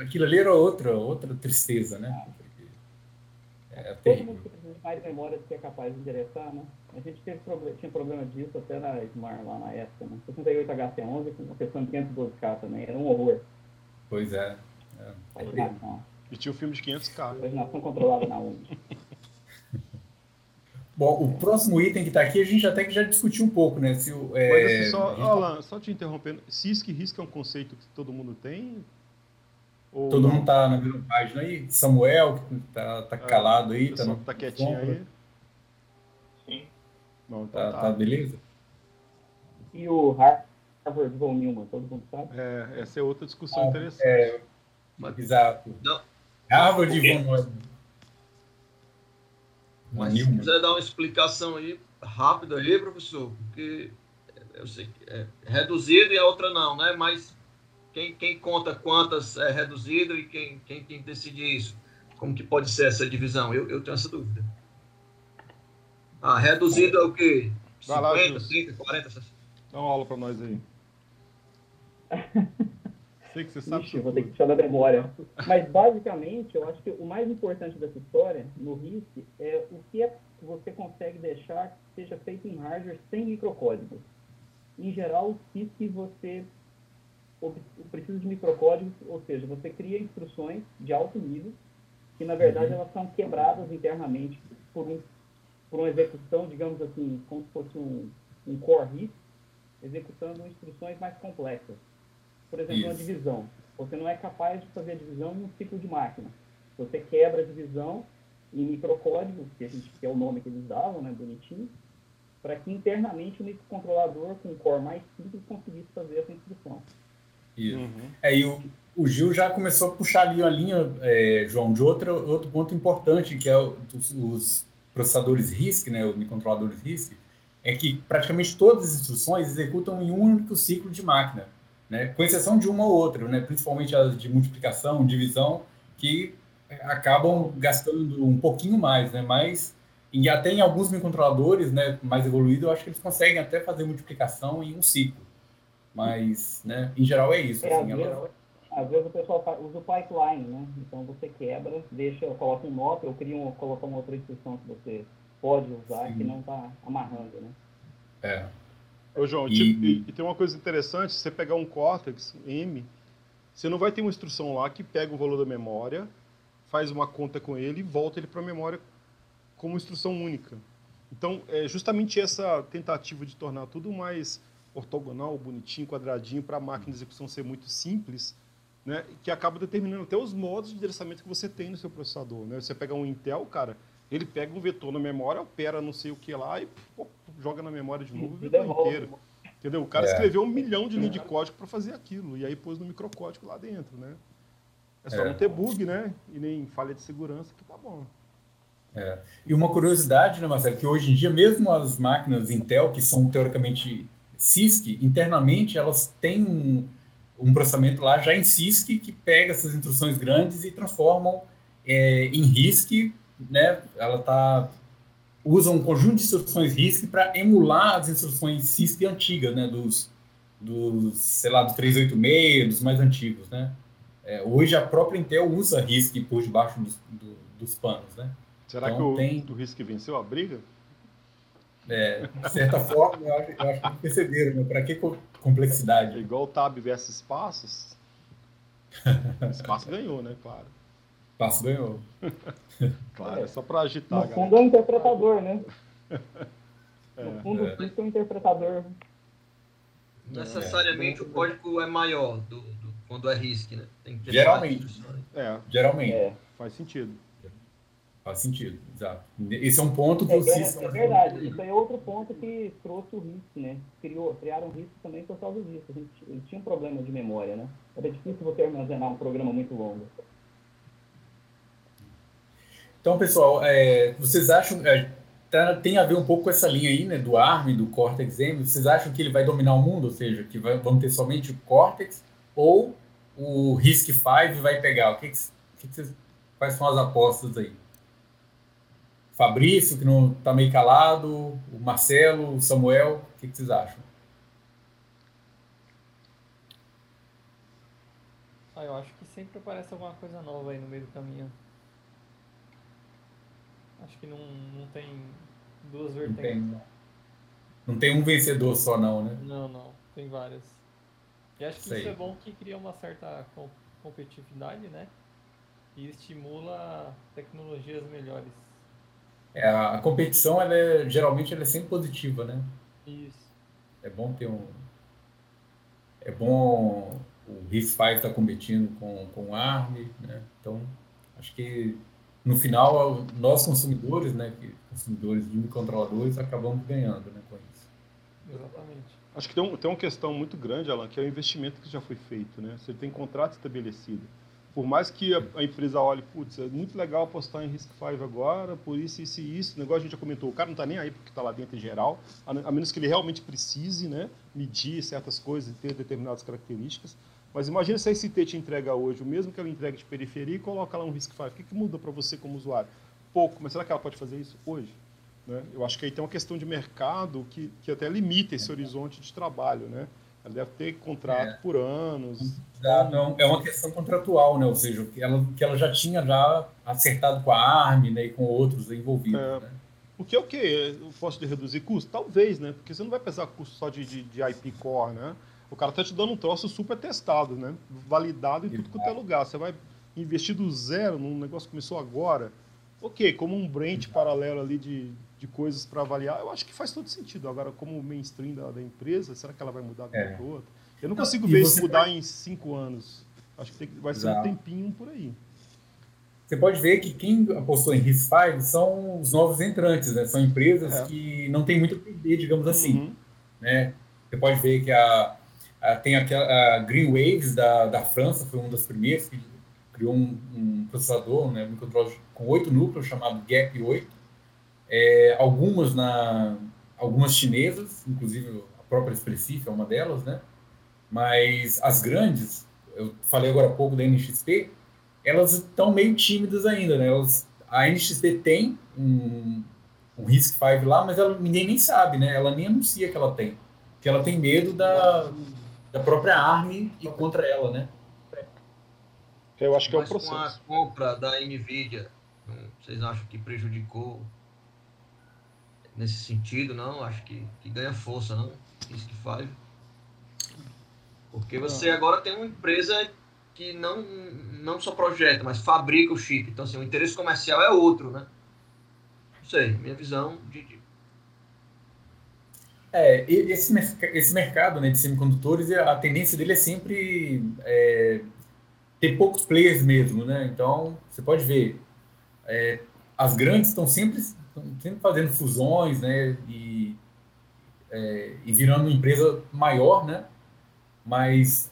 Aquilo ali era outra, outra tristeza, né? É Todo mundo que precisa de mais memória do que é capaz de endereçar, né? A gente teve problema, tinha problema disso até na Smart lá na época, né? 68HC11 com uma questão de 512K também, era um horror. Pois é. É. E tinha o um filme de 500k. Imaginação controlada na onda. Bom, o próximo item que está aqui, a gente até que já discutiu um pouco, né? Se o, é... Mas assim, só, Alan, só te interrompendo, CISC e RISC é um conceito que todo mundo tem? Ou todo mundo está na mesma página aí? Samuel, que está tá é, calado aí. Tá, no... tá quietinho aí. Sim. Bom, tá, tá, tá beleza? E o Harvard von Neumann, todo mundo sabe? É, essa é outra discussão ah, interessante. É, Exato. Não. Harvard de Von Mas se quiser dar uma explicação aí, rápida aí, professor, porque eu sei que é reduzido e a outra não, né? Mas quem, quem conta quantas é reduzido e quem, quem tem que decidir isso? Como que pode ser essa divisão? Eu, eu tenho essa dúvida. Ah, reduzido é o quê? 50, lá, 30, 40, 60? Dá uma aula para nós aí. Sei que você sabe. Ixi, vou ter que puxar da memória. Mas, basicamente, eu acho que o mais importante dessa história, no RISC, é o que, é que você consegue deixar que seja feito em hardware sem microcódigo. Em geral, o CISC você precisa de microcódigos, ou seja, você cria instruções de alto nível, que na verdade uhum. elas são quebradas internamente por, um, por uma execução, digamos assim, como se fosse um, um core RISC, executando instruções mais complexas. Por exemplo, Isso. uma divisão. Você não é capaz de fazer a divisão em um ciclo de máquina. Você quebra a divisão em microcódigo, que, a gente, que é o nome que eles davam, né, bonitinho, para que internamente o microcontrolador com um core mais simples conseguisse fazer essa instrução. Isso. Uhum. É, e o, o Gil já começou a puxar ali a linha, é, João, de outro, outro ponto importante, que é os, os processadores RISC, né, os microcontroladores RISC, é que praticamente todas as instruções executam em um único ciclo de máquina, né, com exceção de uma ou outra, né, principalmente as de multiplicação, divisão, que acabam gastando um pouquinho mais, né, mas e até em alguns microcontroladores né, mais evoluídos, eu acho que eles conseguem até fazer multiplicação em um ciclo. Mas, né, em geral é isso. É, assim, às, vezes, às, vezes, o pessoal usa o pipeline, né? Então você quebra, deixa, coloca um nó, eu crio um, coloco uma outra instrução que você pode usar Sim. que não está amarrando, né? É. Ô, João, e... Tipo, e, e, tem uma coisa interessante, você pegar um Cortex M, você não vai ter uma instrução lá que pega o valor da memória, faz uma conta com ele e volta ele para a memória como instrução única. Então, é justamente essa tentativa de tornar tudo mais ortogonal, bonitinho, quadradinho, para a máquina de execução ser muito simples, né, que acaba determinando até os modos de endereçamento que você tem no seu processador. Né? Você pega um Intel, cara, ele pega um vetor na memória, opera não sei o que lá e pô, joga na memória de novo o vetor inteiro. Entendeu? O cara é. escreveu um milhão de linhas de código para fazer aquilo, e aí pôs no microcódigo lá dentro, né? É só é. não ter bug, né? E nem falha de segurança que tá bom. É. E uma curiosidade, né, Marcelo, que hoje em dia, mesmo as máquinas Intel, que são teoricamente CISC, internamente elas têm um, um processamento lá já em CISC que pega essas instruções grandes e transformam é, em RISC, né? Ela tá usa um conjunto de instruções RISC para emular as instruções CISC antigas, né? Dos, dos, sei lá, do 386, dos mais antigos, né? É, hoje a própria Intel usa RISC por debaixo dos, do, dos panos, né? Será então, que o, tem... o risco venceu a briga? É, de certa forma, eu acho, eu acho que perceberam, né? Para que complexidade? É igual o Tab versus Espaços. Espaço ganhou, né? Claro. Espaço ganhou. claro, é só para agitar. No fundo é um interpretador, né? É, no fundo, é. é um interpretador. Necessariamente o código é maior do, do quando é RISC, né? Geralmente. É. Geralmente. É. Faz sentido. Faz sentido, exato. Esse é um ponto que é, o CIS... É, é verdade, isso aí é outro ponto que trouxe o risco, né? Criou, criaram risco também por causa disso. A gente tinha um problema de memória, né? Era difícil você armazenar um programa muito longo. Então, pessoal, é, vocês acham... É, tá, tem a ver um pouco com essa linha aí, né? Do ARM, do Cortex-M. Vocês acham que ele vai dominar o mundo? Ou seja, que vai, vamos ter somente o Cortex ou o RISC-V vai pegar? O que, que, que vocês, quais são as apostas aí? Fabrício, que não está meio calado, o Marcelo, o Samuel, o que, que vocês acham? Ah, eu acho que sempre aparece alguma coisa nova aí no meio do caminho. Acho que não, não tem duas vertentes. Não tem, não tem um vencedor só, não, né? Não, não. Tem várias. E acho que Sei. isso é bom que cria uma certa competitividade, né? E estimula tecnologias melhores. É, a competição, ela é, geralmente, ela é sempre positiva, né? Isso. É bom ter um... É bom o RISC-V estar tá competindo com, com o ARM, né? Então, acho que, no final, nós consumidores, né? Consumidores de microcontroladores, acabamos ganhando né, com isso. Exatamente. Acho que tem, um, tem uma questão muito grande, Alan, que é o investimento que já foi feito, né? Você tem contrato estabelecido por mais que a, a empresa olhe, putz, é muito legal apostar em Risk 5 agora, por isso, isso e isso, o negócio a gente já comentou, o cara não está nem aí porque está lá dentro em geral, a, a, menos que ele realmente precise né, medir certas coisas e ter determinadas características. Mas imagina se a ICT te entrega hoje o mesmo que ela entrega de periferia e coloca lá um Risk 5. O que, que muda para você como usuário? Pouco, mas será que ela pode fazer isso hoje? Né? Eu acho que aí tem uma questão de mercado que, que até limita esse horizonte de trabalho, né? Ela deve ter contrato é. por anos. Não, é uma questão contratual, né? Ou seja, que ela, que ela já tinha já acertado com a ARM né, e com outros envolvidos. É. Né? O que é o quê? Eu posso de reduzir custo? Talvez, né? Porque você não vai pesar custo só de, de, de IP core, né? O cara tá te dando um troço super testado, né? Validado em tudo quanto é lugar. Você vai investir do zero num negócio que começou agora. Ok, como um branch paralelo ali de, de coisas para avaliar, eu acho que faz todo sentido. Agora, como mainstream da, da empresa, será que ela vai mudar de é. outra? Eu não consigo ver isso mudar em cinco anos. Acho que tem, vai ser Exato. um tempinho por aí. Você pode ver que quem apostou em RIS5 são os novos entrantes, né? São empresas é. que não têm muito a perder, digamos assim. Uhum. Né? Você pode ver que a, a tem aquela a Green Waves da, da França, foi uma das primeiras que criou um, um processador, né, um controle com oito núcleos chamado GAP 8. É, algumas na algumas chinesas, inclusive a própria Expressif é uma delas, né? Mas as grandes, eu falei agora há pouco da NXP, elas estão meio tímidas ainda, né? Elas, a NXP tem um, um RISC-V lá, mas ela, ninguém nem sabe, né? Ela nem anuncia que ela tem. Que ela tem medo da, da própria ARM e contra ela, né? Eu acho que mas é o processo. com a compra da NVIDIA, vocês acham que prejudicou nesse sentido, não? Acho que, que ganha força, não? RISC-V. Porque você agora tem uma empresa que não, não só projeta, mas fabrica o chip. Então, assim, o interesse comercial é outro, né? Não sei, minha visão de. de... É, esse, esse mercado né, de semicondutores, a tendência dele é sempre é, ter poucos players mesmo, né? Então, você pode ver, é, as grandes estão sempre, sempre fazendo fusões, né? E, é, e virando uma empresa maior, né? Mas,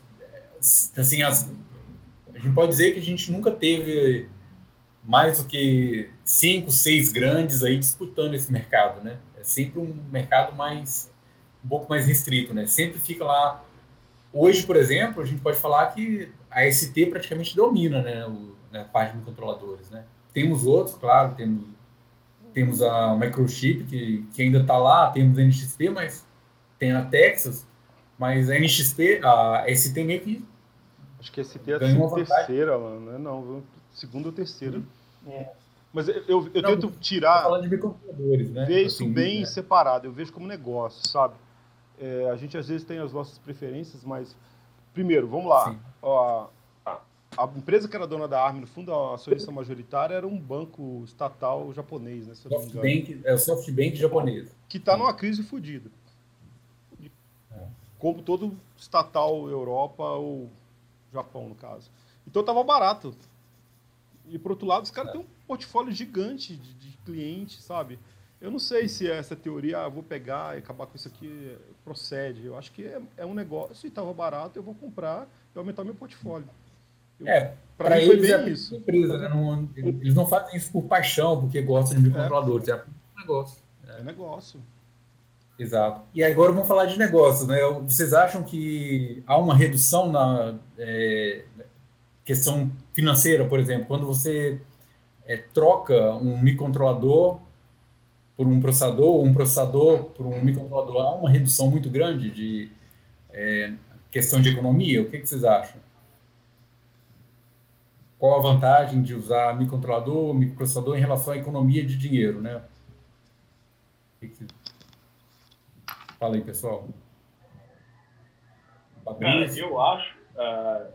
assim, as, a gente pode dizer que a gente nunca teve mais do que cinco, seis grandes aí disputando esse mercado, né? É sempre um mercado mais um pouco mais restrito, né? Sempre fica lá. Hoje, por exemplo, a gente pode falar que a ST praticamente domina, né, o, né, a parte de controladores, né? Temos outros, claro, temos temos a Microchip que, que ainda está lá, temos a NXP, mas tem a Texas, mas a NXP, a ST meio que Acho que esse é a terceira, mano. Não, é não, segunda ou terceira. É. Mas eu, eu, eu não, tento tirar. Falando de microcomputadores, né? Ver isso assim, bem né? separado. Eu vejo como negócio, sabe? É, a gente às vezes tem as nossas preferências, mas. Primeiro, vamos lá. Ó, a, a, empresa que era dona da ARM, no fundo, a acionista majoritária era um banco estatal japonês, né? SoftBank, é o SoftBank japonês. Que está numa crise fodida. Como todo estatal Europa ou Japão, no caso. Então estava barato. E por outro lado, os caras é. têm um portfólio gigante de, de clientes, sabe? Eu não sei se essa teoria, ah, vou pegar e acabar com isso aqui, procede. Eu acho que é, é um negócio e estava barato, eu vou comprar e aumentar meu portfólio. Eu, é, para eles é isso. empresa, né? não, eles não fazem isso por paixão, porque gostam de microcontroladores, é, é um negócio. É, é negócio. Exato. E agora vamos falar de negócio, né? Vocês acham que há uma redução na é, questão financeira, por exemplo, quando você é, troca um microcontrolador por um processador, um processador por um microcontrolador, há uma redução muito grande de é, questão de economia? O que, que, vocês acham? Qual a vantagem de usar microcontrolador microprocessador em relação à economia de dinheiro, né? Que, que Fala aí, pessoal. Cara, eu acho. Uh,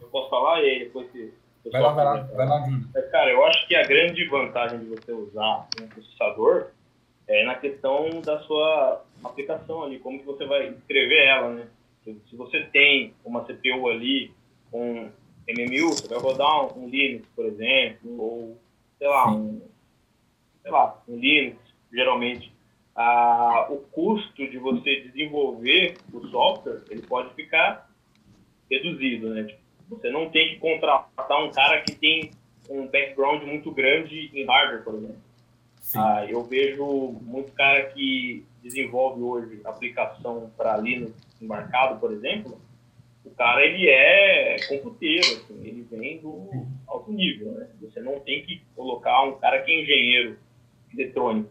eu posso falar e aí depois que. Vai lá, vai lá, vai lá, Júnior. Cara, eu acho que a grande vantagem de você usar um processador é na questão da sua aplicação ali, como que você vai escrever ela, né? Se você tem uma CPU ali com MMU, você vai rodar um, um Linux, por exemplo, ou sei lá, um, sei lá, um Linux, geralmente ah, o custo de você desenvolver o software ele pode ficar reduzido, né? Tipo, você não tem que contratar um cara que tem um background muito grande em hardware, por exemplo. Ah, eu vejo muito cara que desenvolve hoje aplicação para Linux embarcado, por exemplo. O cara ele é computeiro, assim, ele vem do alto nível, né? Você não tem que colocar um cara que é engenheiro eletrônico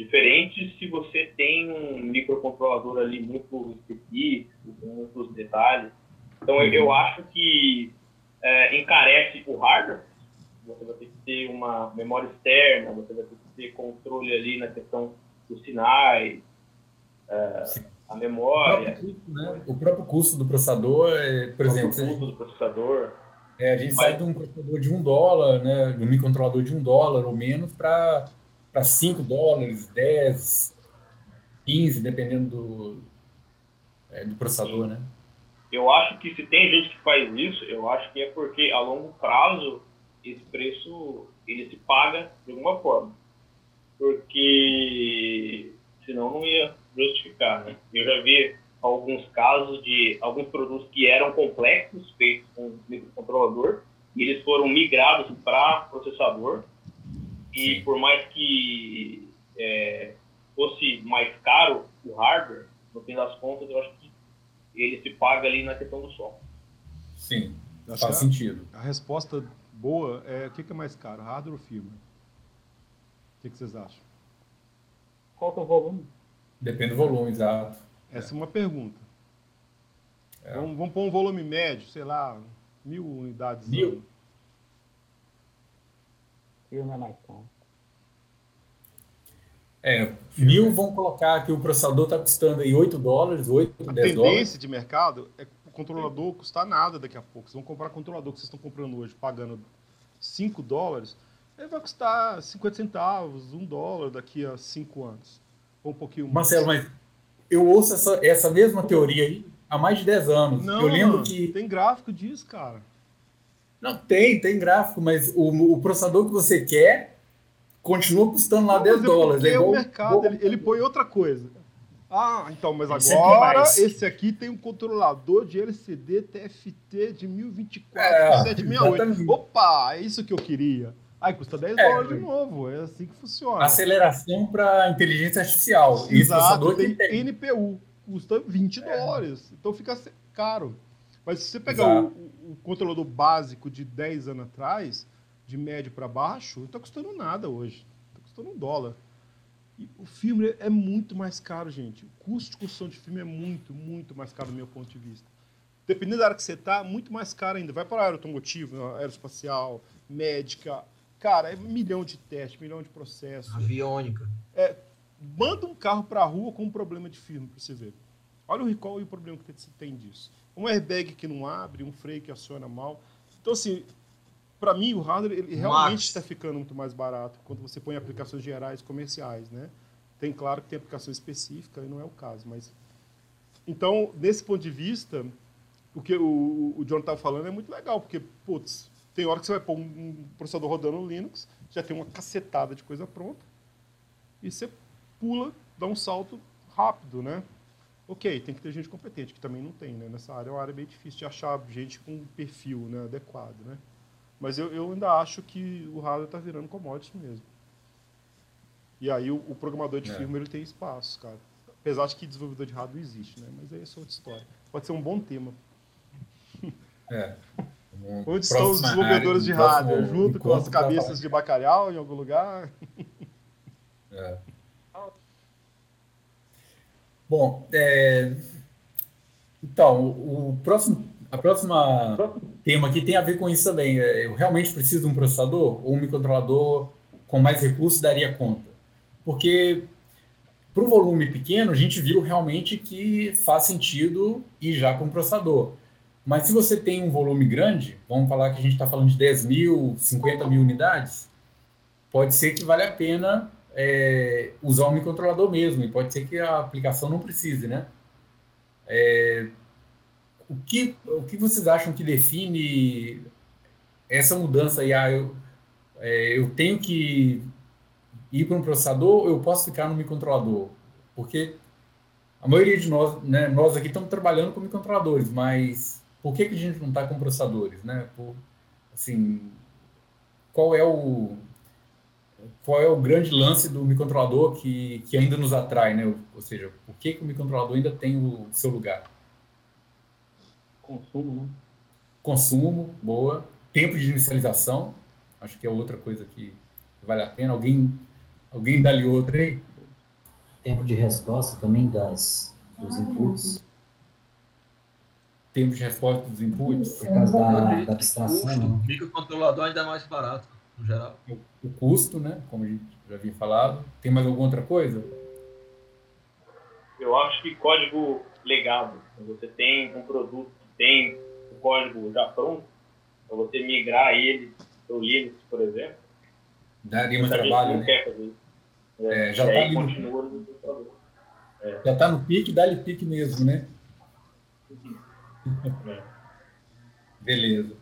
Diferente se você tem um microcontrolador ali muito específico, com muitos detalhes. Então, eu, eu acho que é, encarece o hardware. Você vai ter que ter uma memória externa, você vai ter que ter controle ali na questão dos sinais, é, a memória. O próprio, custo, né? o próprio custo do processador, é, por exemplo. O custo do processador. É, a gente Mas... sai de um processador de um dólar, né, de um microcontrolador de um dólar ou menos, para para 5 dólares, 10, 15, dependendo do, é, do processador, Sim. né? Eu acho que se tem gente que faz isso, eu acho que é porque a longo prazo esse preço ele se paga de alguma forma. Porque senão não ia justificar, né? Eu já vi alguns casos de alguns produtos que eram complexos, feitos com microcontrolador, e eles foram migrados para processador. E por mais que é, fosse mais caro o hardware, no fim das contas, eu acho que ele se paga ali na questão do som. Sim, faz sentido. A, resposta boa é o que, que é mais caro, hardware ou firmware? O que, que vocês acham? Qual é o volume? Depende do volume, exato. Essa é, uma pergunta. É. Vamos, vamos pôr um volume médio, sei lá, mil unidades. Mil? Firma é mais caro. É, mil vão colocar que o processador está custando aí 8 dólares, 8, 10 dólares. A tendência de mercado é o controlador custar nada daqui a pouco. Vocês vão comprar controlador que vocês estão comprando hoje pagando 5 dólares, ele vai custar 50 centavos, 1 dólar daqui a 5 anos. Ou um pouquinho mais. Marcelo, mas eu ouço essa, essa mesma teoria aí há mais de 10 anos. Não, eu lembro que. Tem gráfico disso, cara. Não, tem, tem gráfico, mas o, o processador que você quer continua custando lá não, 10 é dólares. É o mercado, ele, ele, põe outra coisa. Ah, então, mas agora esse aqui tem um controlador de LCD TFT de 1024 é, 768. Opa, é isso que eu queria. Aí custa 10 é, dólares de novo, é assim que funciona. Aceleração para inteligência artificial. Exato, tem, tem NPU, custa 20 é. dólares. Então fica caro. Mas se você pegar o, o, controlador básico de 10 anos atrás, de médio para baixo, não está custando nada hoje. Está custando um dólar. E o filme é muito mais caro, gente. O custo de construção de filme é muito, muito mais caro do meu ponto de vista. Dependendo da área que você está, muito mais caro ainda. Vai para a área automotiva, aeroespacial, médica. Cara, é milhão de testes, milhão de processos. Aviônica. É, manda um carro para a rua com um problema de filme para você ver. Olha o recall e o problema que você tem disso. Um airbag que não abre, um freio que aciona mal. Então, assim, para mim, o hardware ele realmente está ficando muito mais barato quando você põe aplicações gerais comerciais, né? Tem claro que tem aplicação específica e não é o caso, mas então nesse ponto de vista, o que o, o John estava falando é muito legal, porque putz, tem hora que você vai pôr um, um processador rodando no Linux, já tem uma cacetada de coisa pronta e você pula, dá um salto rápido, né? Ok, tem que ter gente competente, que também não tem, né? Nessa área é uma área bem difícil de achar gente com perfil né, adequado, né? Mas eu, eu ainda acho que o hardware está virando commodity mesmo. E aí o, o programador de é. firmware ele tem espaço, cara. Apesar de que desenvolvedor de hardware existe, né? Mas aí é só outra história. Pode ser um bom tema. É. Um Onde estão os desenvolvedores de hardware? Junto com as cabeças de bacalhau em algum lugar? É. Bom, é... então, o próximo, a próxima tema aqui tem a ver com isso também. É, eu realmente preciso de um processador ou um microcontrolador com mais recursos daria conta? Porque para o volume pequeno, a gente viu realmente que faz sentido ir já com um processador. Mas se você tem um volume grande, vamos falar que a gente está falando de 10 mil, 50 mil unidades, pode ser que vale a pena é, usar um microcontrolador mesmo, e pode ser que a aplicação não precise, né? É, o que, o que vocês acham que define essa mudança aí? Ah, eu, é, eu tenho que ir para um processador eu posso ficar no microcontrolador? Porque a maioria de nós, né, nós aqui estamos trabalhando com microcontroladores, mas por que, que a gente não está com processadores, né? Por, assim, qual é o qual é o grande lance do microcontrolador que, que ainda nos atrai, né? Ou seja, por que, que o microcontrolador ainda tem o seu lugar? Consumo, né? Consumo, boa. Tempo de inicialização, acho que é outra coisa que vale a pena. Alguém, alguém dá-lhe outra aí? Tempo de resposta também das, dos inputs. Tempo de resposta dos inputs? Por causa da, da abstração. O né? microcontrolador ainda é mais barato, no geral. O, o custo, né? Como a gente já havia falado. Tem mais alguma outra coisa? Eu acho que código legado. Você tem um produto tem o código já pronto, para você migrar ele para o Linux, por exemplo. Daria mais trabalho, não né? quer fazer isso. É, já está no... É. Já está no pique, dá-lhe pique mesmo, né? É. Beleza.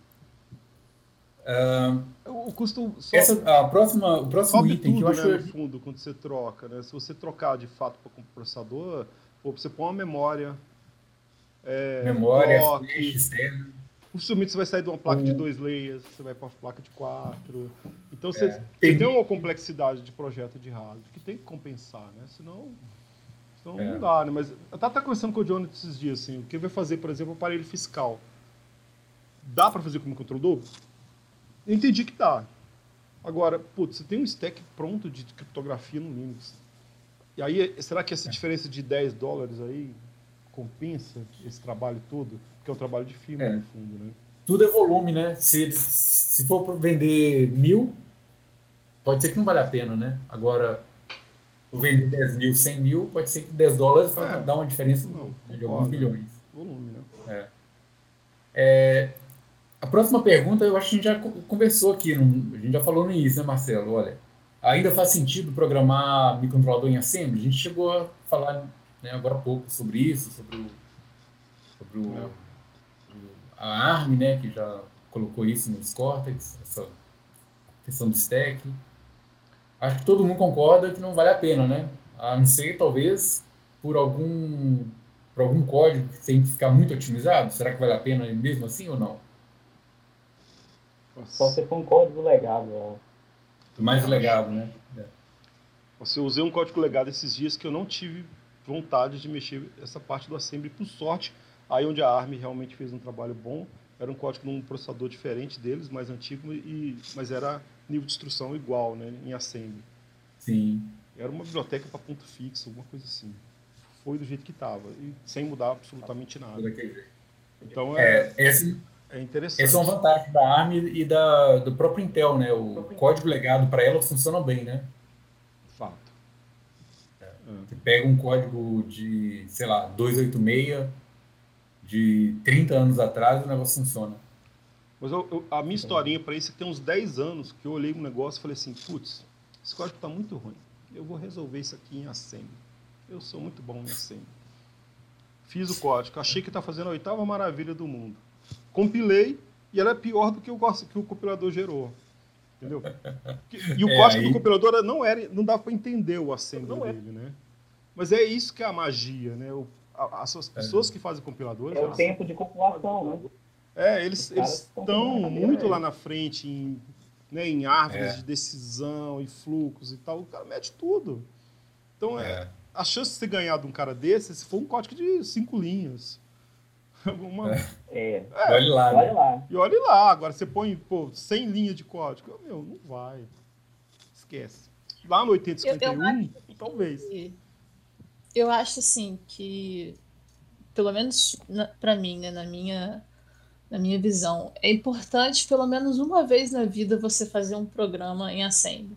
Uh, o custo. Essa, a próxima, o próximo item tudo, que eu acho. Né, no fundo, quando você troca, né? Se você trocar de fato para o processador, pô, você põe uma memória. É, memória, externa. Possivelmente você vai sair de uma placa de dois layers, você vai para uma placa de quatro. Então você, é. você tem uma complexidade de projeto de hardware que tem que compensar, né? Senão, senão é. não dá, né? Mas eu estava até conversando com o Johnny esses dias, assim, o que vai fazer, por exemplo, o aparelho fiscal. Dá para fazer com o microcontrolador? Eu entendi que dá. Agora, putz, você tem um stack pronto de criptografia no Linux. E aí, será que essa diferença de 10 dólares aí compensa esse trabalho todo? Que é um trabalho de firma, é. no fundo, né? Tudo é volume, né? Se, se for vender mil, pode ser que não vale a pena, né? Agora, vender 10 mil, 100 mil, pode ser que 10 dólares é. dar uma diferença não, de alguns milhões. Volume, né? É. é. A próxima pergunta, eu acho que a gente já conversou aqui, a gente já falou no início, né, Marcelo? Olha, ainda faz sentido programar microcontrolador em assembly? A gente chegou a falar né, agora há pouco sobre isso, sobre o, sobre o, o a ARM, né, que já colocou isso nos Cortex, essa questão do stack. Acho que todo mundo concorda que não vale a pena, né? A não ser, talvez, por algum, por algum código que tem que ficar muito otimizado. Será que vale a pena mesmo assim ou não? Só se for um código legado. Ó. Mais legado, né? É. Você usei um código legado esses dias que eu não tive vontade de mexer essa parte do assembly. Por sorte, aí onde a ARM realmente fez um trabalho bom, era um código num processador diferente deles, mais antigo, e, mas era nível de instrução igual, né, em assembly. Sim. Era uma biblioteca para ponto fixo, alguma coisa assim. Foi do jeito que estava, e sem mudar absolutamente nada. Então é, é esse, é interessante. Essa é uma vantagem da ARM e da, do próprio Intel, né? O código legado para ela funciona bem, né? Fato. É. Você pega um código de, sei lá, 286 de 30 anos atrás, o negócio funciona. Mas eu, eu, a minha historinha para isso é que tem uns 10 anos que eu olhei um negócio e falei assim, putz, esse código está muito ruim. Eu vou resolver isso aqui em assembly. Eu sou muito bom em assembly. Fiz o código, achei que está fazendo a oitava maravilha do mundo compilei e ela é pior do que o, que o compilador gerou. Entendeu? E o é, código aí... do compilador não era, não dá para entender o assembly é. dele, né? Mas é isso que é a magia, né? O, a, as é. pessoas que fazem compiladores. É o tempo de compilação, né? É, eles estão muito lá na frente em, né, em árvores é. de decisão e fluxos e tal. O cara mete tudo. Então, é. é. a chance de você ganhar de um cara desse se for um código de cinco linhas. Alguma... É. é. Olhe lá. Olhe né? lá. E olhe lá. Agora você põe, pô, 100 linhas de código. Meu, não vai. Esquece. Lá no 8051, eu, eu acho talvez. Que, eu acho assim que, pelo menos para mim, né, na minha na minha visão, é importante pelo menos uma vez na vida você fazer um programa em Assembly.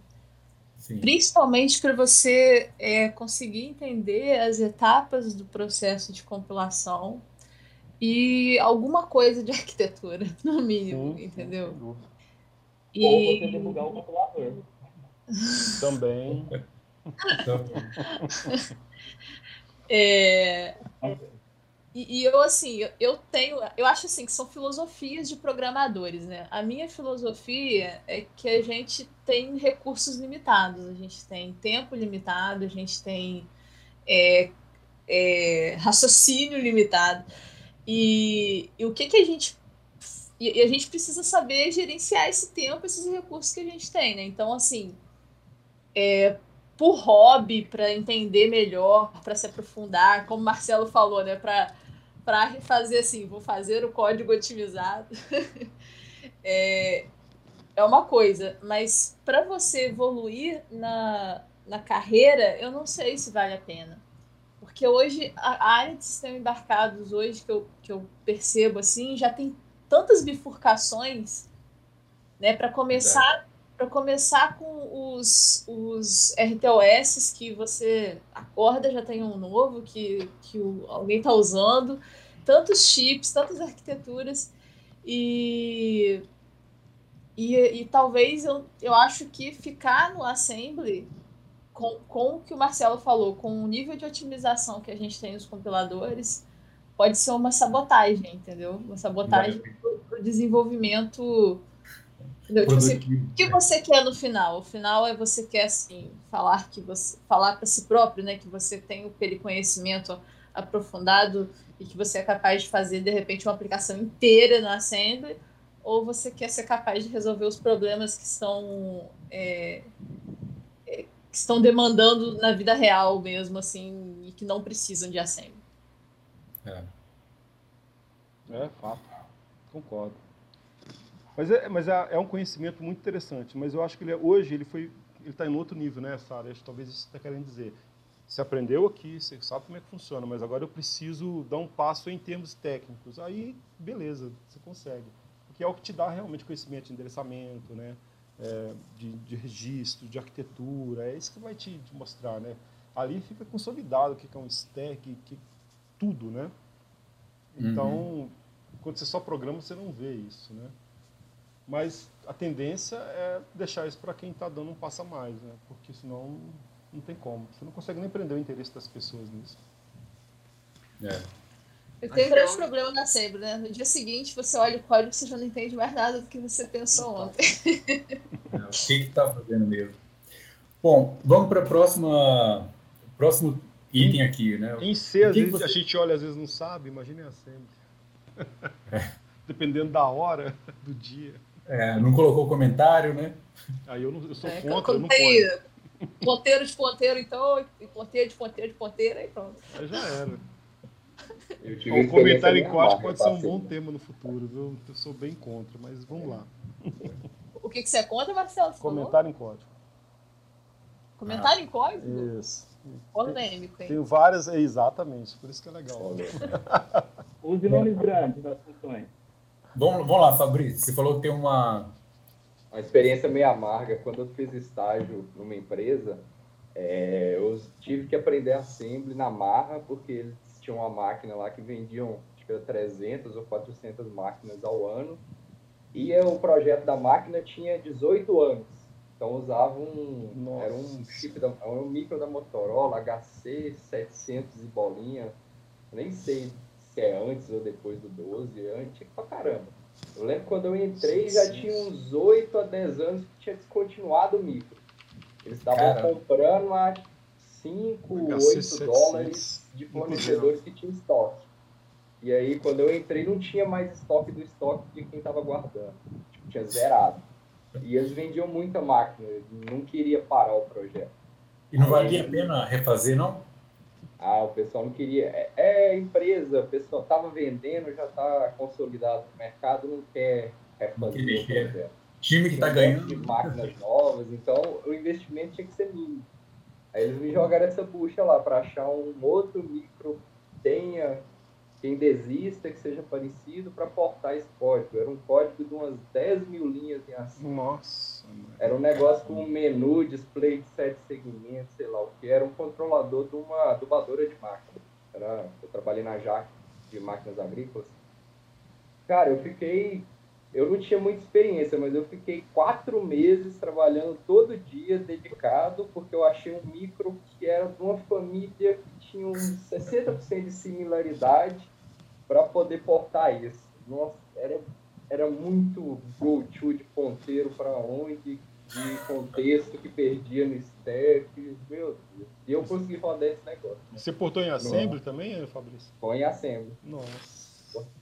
Sim. Principalmente para você é, conseguir entender as etapas do processo de compilação e alguma coisa de arquitetura, no mínimo, Sim, entendeu? E... Ou você divulgar o calculador. Também. é... E, e, eu, assim, eu tenho. Eu acho assim que são filosofias de programadores, né? A minha filosofia é que a gente tem recursos limitados, a gente tem tempo limitado, a gente tem é, é, raciocínio limitado. E, e o que, que a gente. E, e a gente precisa saber gerenciar esse tempo, esses recursos que a gente tem, né? Então, assim, é, por hobby, para entender melhor, para se aprofundar, como o Marcelo falou, né? Para fazer assim, vou fazer o código otimizado. é, é uma coisa, mas para você evoluir na, na carreira, eu não sei se vale a pena. Porque hoje, a área de sistema embarcados, hoje que eu, que eu percebo assim, já tem tantas bifurcações, né? Para começar, para começar com os, os RTOS que você acorda, já tem um novo que, que o, alguém está usando, tantos chips, tantas arquiteturas, e, e, e talvez eu, eu acho que ficar no assembly com, com o que o Marcelo falou, com o nível de otimização que a gente tem nos compiladores, pode ser uma sabotagem, entendeu? Uma sabotagem para o desenvolvimento. Tipo assim, o que você quer no final? O final é você quer assim falar que você falar para si próprio, né, que você tem o conhecimento aprofundado e que você é capaz de fazer de repente uma aplicação inteira na Assembly, ou você quer ser capaz de resolver os problemas que estão é, é, que estão demandando na vida real mesmo assim e que não precisam de Assembly. É. É, fato. Concordo. Mas é, mas é, é um conhecimento muito interessante. Mas eu acho que ele, é, hoje ele foi, ele está em outro nível, né, Sara? Acho que talvez isso está querendo dizer. Você aprendeu aqui, você sabe como é que funciona, mas agora eu preciso dar um passo em termos técnicos. Aí, beleza, você consegue. Porque é o que te dá realmente conhecimento de endereçamento, né? É, de, de, registro, de arquitetura, é isso que vai te, te mostrar, né? Ali fica consolidado o que é um stack, que, tudo, né? Então, uhum. quando você só programa, você não vê isso, né? Mas a tendência é deixar isso para quem está dando um passo a mais, né? Porque senão não tem como. Você não consegue nem prender o interesse das pessoas nisso. É. Eu tenho um grande problema na Sempre, né? No dia seguinte, você olha o código e você já não entende mais nada do que você pensou ontem. É, o que está fazendo mesmo? Bom, vamos para a próxima próximo item aqui, né? Em C, às vezes, você... a gente olha, às vezes não sabe, imagine a sempre. É. Dependendo da hora do dia. É, não colocou comentário, né? Aí eu, não, eu sou é, contra, eu não ponho. Ponteiro de ponteiro, então, e ponteiro de ponteiro de ponteiro, aí pronto. Aí já era. Um comentário em código pode ser um bom tema no futuro, viu? Eu sou bem contra, mas vamos lá. O que, que você é contra, Marcelo? Comentário em código. Comentário ah, em código? Isso. Polêmico, hein? Tenho várias, exatamente, por isso que é legal. Use nomes grandes nas funções. Vamos, vamos lá, Fabrício. Você falou que tem uma. Uma experiência meio amarga. Quando eu fiz estágio numa empresa, é, eu tive que aprender assembly na marra, porque eles tinham uma máquina lá que vendiam acho que era 300 ou 400 máquinas ao ano. E o projeto da máquina tinha 18 anos. Então usava um. Nossa. Era um chip da, um micro da Motorola, HC 700 e bolinha. Nem sei se é antes ou depois do 12, é antigo pra caramba. Eu lembro quando eu entrei sim, já sim. tinha uns 8 a 10 anos que tinha descontinuado o micro. Eles estavam comprando a 5, 8 dólares de fornecedores que tinham estoque. E aí, quando eu entrei, não tinha mais estoque do estoque de quem estava guardando. Tipo, tinha zerado. E eles vendiam muita máquina, não queria parar o projeto. E não valia a pena refazer, não? Ah, o pessoal não queria. É, é empresa, o pessoal estava vendendo, já está consolidado no mercado, não quer refazer projeto. Time que está ganhando. De máquinas novas, então o investimento tinha que ser mínimo. Aí eles me jogaram essa bucha lá para achar um outro micro que tenha quem desista, que seja parecido, para portar esse código. Era um código de umas 10 mil linhas em assim. Nossa. Era um negócio com um menu, display de sete segmentos, sei lá o que. Era um controlador de uma dubadora de máquina. Era, eu trabalhei na JAC de máquinas agrícolas. Cara, eu fiquei. Eu não tinha muita experiência, mas eu fiquei quatro meses trabalhando todo dia, dedicado, porque eu achei um micro que era de uma família que tinha uns 60% de similaridade para poder portar isso. Nossa, era, era muito go-to de ponteiro para onde, de contexto que perdia no stack. Meu Deus. E eu consegui falar desse negócio. Né? Você portou em Assembly também, Fabrício? Foi em Assembly. Nossa.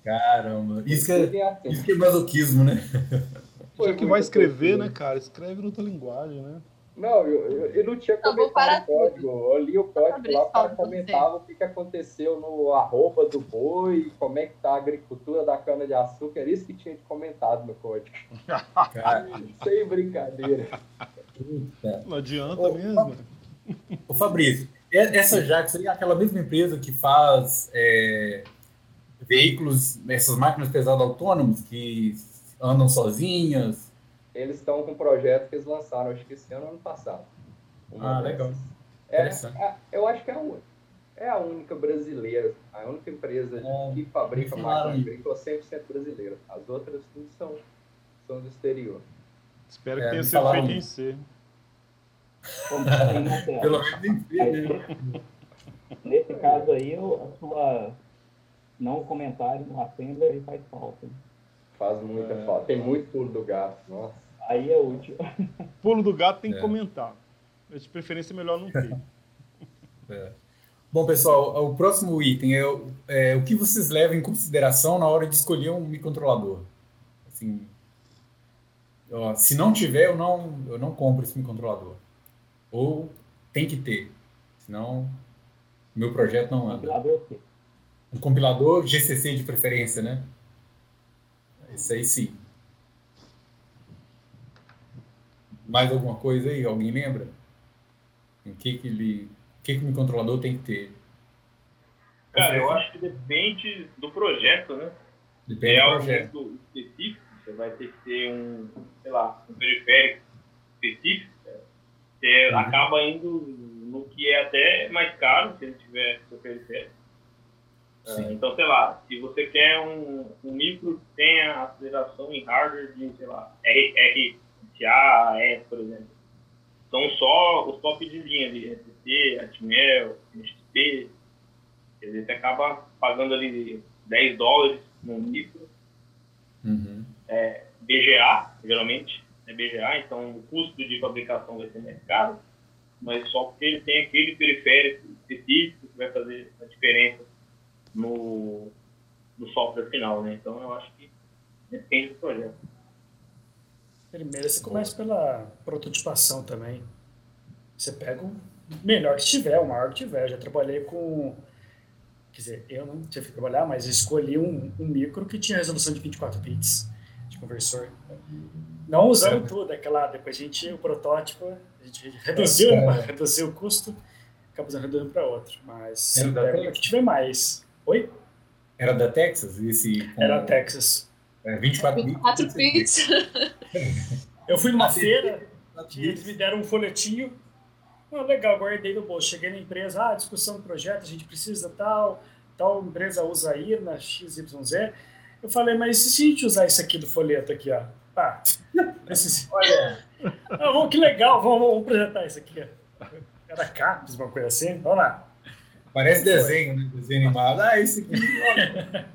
Caramba. Isso que, é, isso que é masoquismo, né? Foi que vai escrever, né, cara? Escreve noutra linguagem, né? Não, eu, eu, eu não tinha comentado o código. Eu li o código lá, para comentava o que, que aconteceu no arroba do boi, como é que tá a agricultura da cana-de-açúcar. Era isso que tinha comentado no código. Sem brincadeira. Não adianta ô, mesmo. Ô Fabrício, essa Jax é aquela mesma empresa que faz é, veículos, essas máquinas pesadas autônomas que andam sozinhas, eles estão com um projeto que eles lançaram, acho que esse ano ou ano passado. Uma ah, legal. É, é, eu acho que é a, única, é a única brasileira, a única empresa é, que fabrica máquina agrícola 100% brasileira. As outras tudo são, são do exterior. Espero que é, tenha sido feito em C. Pelo menos né? Nesse caso aí, a sua não comentário no Assembler faz falta. Faz muita é. falta. Tem muito pulo do gato. Nossa. Aí é útil. Pulo do gato tem que é. comentar. De preferência, é melhor não ter. É. Bom, pessoal, o próximo item é, é, o que vocês levam em consideração na hora de escolher um microcontrolador. Assim, ó, se não tiver, eu não, eu não compro esse microcontrolador. Ou tem que ter, senão meu projeto não anda. Um compilador GCC de preferência, né? Isso aí sim. Mais alguma coisa aí? Alguém lembra? O que que ele, o que que o controlador tem que ter? Cara, eu acho que depende do projeto, né? Depende é do projeto. específico, você vai ter que ter um, sei lá, um periférico específico. Você uhum. acaba indo no que é até mais caro, se ele tiver seu periférico. Uh, então, sei lá, se você quer um, um micro que tenha aceleração em hardware de, sei lá, RCA, AES, por exemplo, são só os top de linha de SSD, Atmel, NXP, quer dizer, você acaba pagando ali 10 dólares no micro. Uhum. É, BGA, geralmente, é BGA, então o custo de fabricação vai ser mais caro, mas só porque ele tem aquele periférico específico que vai fazer a diferença no, no software final, né? Então eu acho que depende do projeto. Primeiro você começa pela prototipação também. Você pega o melhor que tiver, o maior que tiver. Eu já trabalhei com. Quer dizer, eu não tive que trabalhar, mas escolhi um, um micro que tinha resolução de 24 bits de conversor. Não usando é. tudo, aquela. Depois a gente, o protótipo, a gente reduziu, é. reduziu o custo, acabou reduzindo para outro. Mas é, pega o que tiver mais. Oi? Era da Texas? Esse, com... Era Texas. É, 24, 24 bits. Eu fui numa feira, eles me deram um folhetinho. Oh, legal, guardei no bolso. Cheguei na empresa, ah, discussão do projeto, a gente precisa tal, tal empresa usa IRNA, XYZ. Eu falei, mas e se a gente usar isso aqui do folheto aqui, ó? Ah, esse, olha, ah, que legal, vamos, vamos apresentar isso aqui. Era CAPES, uma coisa assim, vamos lá. Parece desenho, né? Desenho animado. Ah, esse aqui.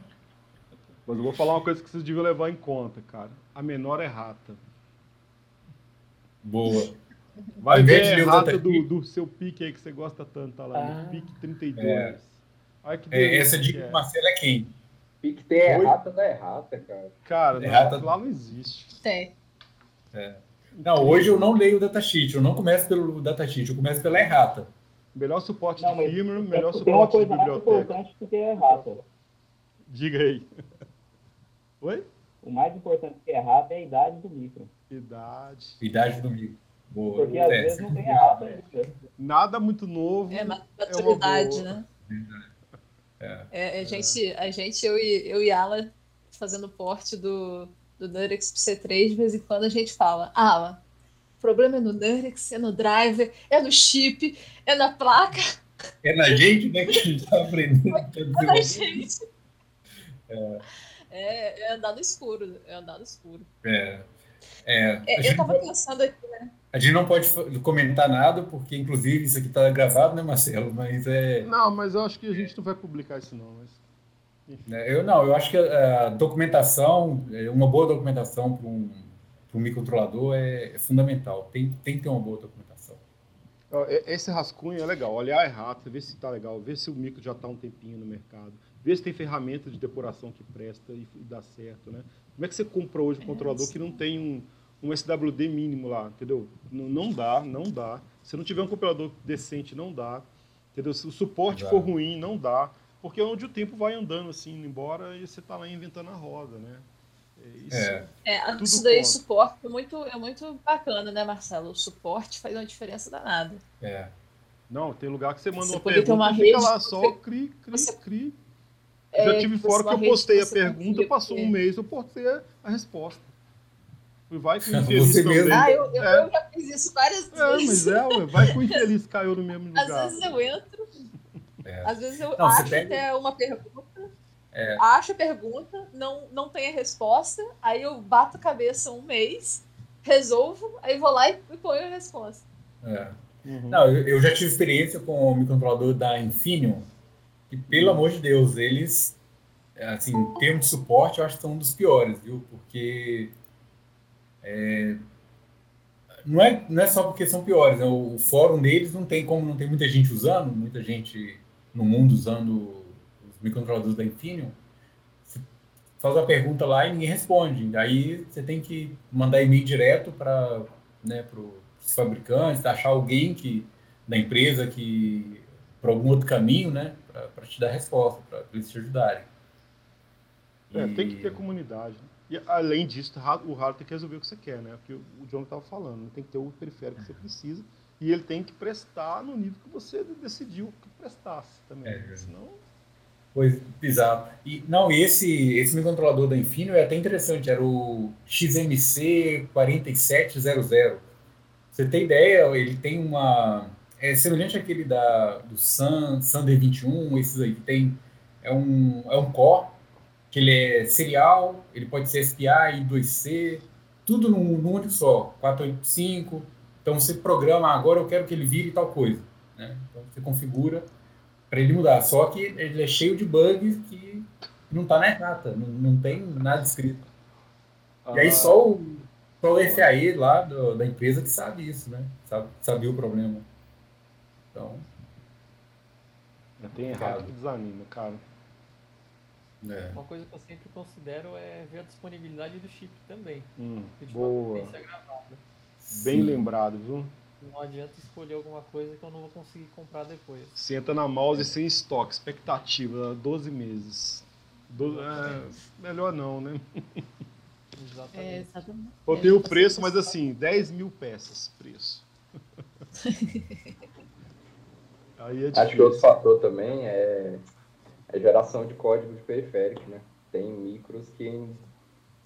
Mas eu vou falar uma coisa que vocês deviam levar em conta, cara. A menor é rata. Boa. Vai ver a rata do, do, seu pique aí que você gosta tanto, tá lá ah. no pique 32. É. Ai, que é, essa dica do é. Marcelo é quem? Pique tem errata da errata, cara. Cara, errata... lá não existe. Tem. É. Não, hoje eu não leio o datasheet, eu não começo pelo datasheet, eu começo pela errata. Melhor suporte não, de firmware, melhor suporte de biblioteca. Tem uma coisa mais importante do que é errata. Diga aí. Oi? O mais importante que é errado é a idade do micro. Idade. Idade do micro. Boa. Porque às vezes não tem errado ainda. Nada muito novo. É, maturidade, é né? É. É, a, gente, a gente, eu e, eu e Ala, fazendo porte do, do Nurex pro C3, de vez em quando a gente fala, Ala, problema é no Nurex, é no driver, é no chip, é na placa. É na gente, né, que a gente tá aprendendo. É na gente. É. É, é andar no escuro, é andar no escuro. É. é, é eu tava pensando aqui, né? A gente não pode comentar nada, porque inclusive isso aqui está gravado, né, Marcelo? Mas é. Não, mas eu acho que a gente não vai publicar isso, não. Mas... É, eu não, eu acho que a documentação, é, uma boa documentação para um, um microcontrolador é, é, fundamental. Tem, tem que ter uma boa documentação. Esse rascunho é legal, olhar é rápido, ver se está legal, ver se o micro já está um tempinho no mercado, ver se tem ferramenta de depuração que presta e, e dá certo, né? Como é que você compra hoje um controlador que não tem um, um SWD mínimo lá, entendeu? Não, não dá, não dá. Se não tiver um compilador decente, não dá. Entendeu? Se o suporte for ruim, não dá. Porque é onde o tempo vai andando assim, embora e você está lá inventando a roda, né? É, isso, é. é isso daí, conta. suporte, é muito, é muito bacana, né, Marcelo? O suporte faz uma diferença danada. É. Não, tem lugar que você manda você uma pergunta uma e fica lá só cri, cri, você, cri. É, Já tive fora que eu postei a pergunta, passou um mês, eu postei a resposta. Vai com o infeliz Você também. Ah, eu, eu, é. eu, já fiz isso várias é, vezes. É, mas é, vai com o infeliz caiu no mesmo lugar. Às vezes eu entro, é. às vezes eu não, acho pega... até uma pergunta, é. acho a pergunta, não, não tem a resposta, aí eu bato a cabeça um mês, resolvo, aí vou lá e, e ponho a resposta. É. Uhum. Não, eu, já tive experiência com o microcontrolador da Infineon, e pelo amor de Deus, eles, assim, em termos de suporte, eu acho que são um dos piores, viu? Porque é, não, é, não é só porque são piores, né? o, o fórum deles não tem como não tem muita gente usando, muita gente no mundo usando microcontroladores da Infineon, faz uma pergunta lá e ninguém responde. Daí você tem que mandar e-mail direto para né, os fabricantes, achar alguém que da empresa que por algum outro caminho, né, para te dar resposta, para eles te ajudarem. É, e... tem que ter comunidade. Né? E além disso, o hardware tem que resolver o que você quer, né? O que o John estava falando, né? tem que ter o periférico que você precisa e ele tem que prestar no nível que você decidiu que prestasse também. É, senão Pois, exato. E, não, esse, esse microcontrolador da Infineon é até interessante, era o XMC 4700. Você tem ideia, ele tem uma... É semelhante àquele da, do Sun, Sun D21, esses aí, que tem... É um, é um core, que ele é serial, ele pode ser SPI e 2C, tudo num, num único só, 485. Então você programa, agora eu quero que ele vire tal coisa. Né? Então você configura para ele mudar. Só que ele é cheio de bugs que não está na errata, não, não tem nada escrito. Ah. E aí ah. só o, só o FAE lá do, da empresa que sabe isso, né? Sabe, sabia o problema. Então. Já tem errado que desanima, cara. É. Uma coisa que eu sempre considero é ver a disponibilidade do chip também. Hum, boa. Bem lembrado, viu? Não adianta escolher alguma coisa que eu não vou conseguir comprar depois. Senta na mouse sem estoque, expectativa, 12 meses. Do, é, melhor não, né? Exatamente. É, exatamente. Eu tenho o preço, mas assim, 10 mil peças preço. Aí é Acho que outro fator também é, é geração de código de periférico, né? Tem micros que,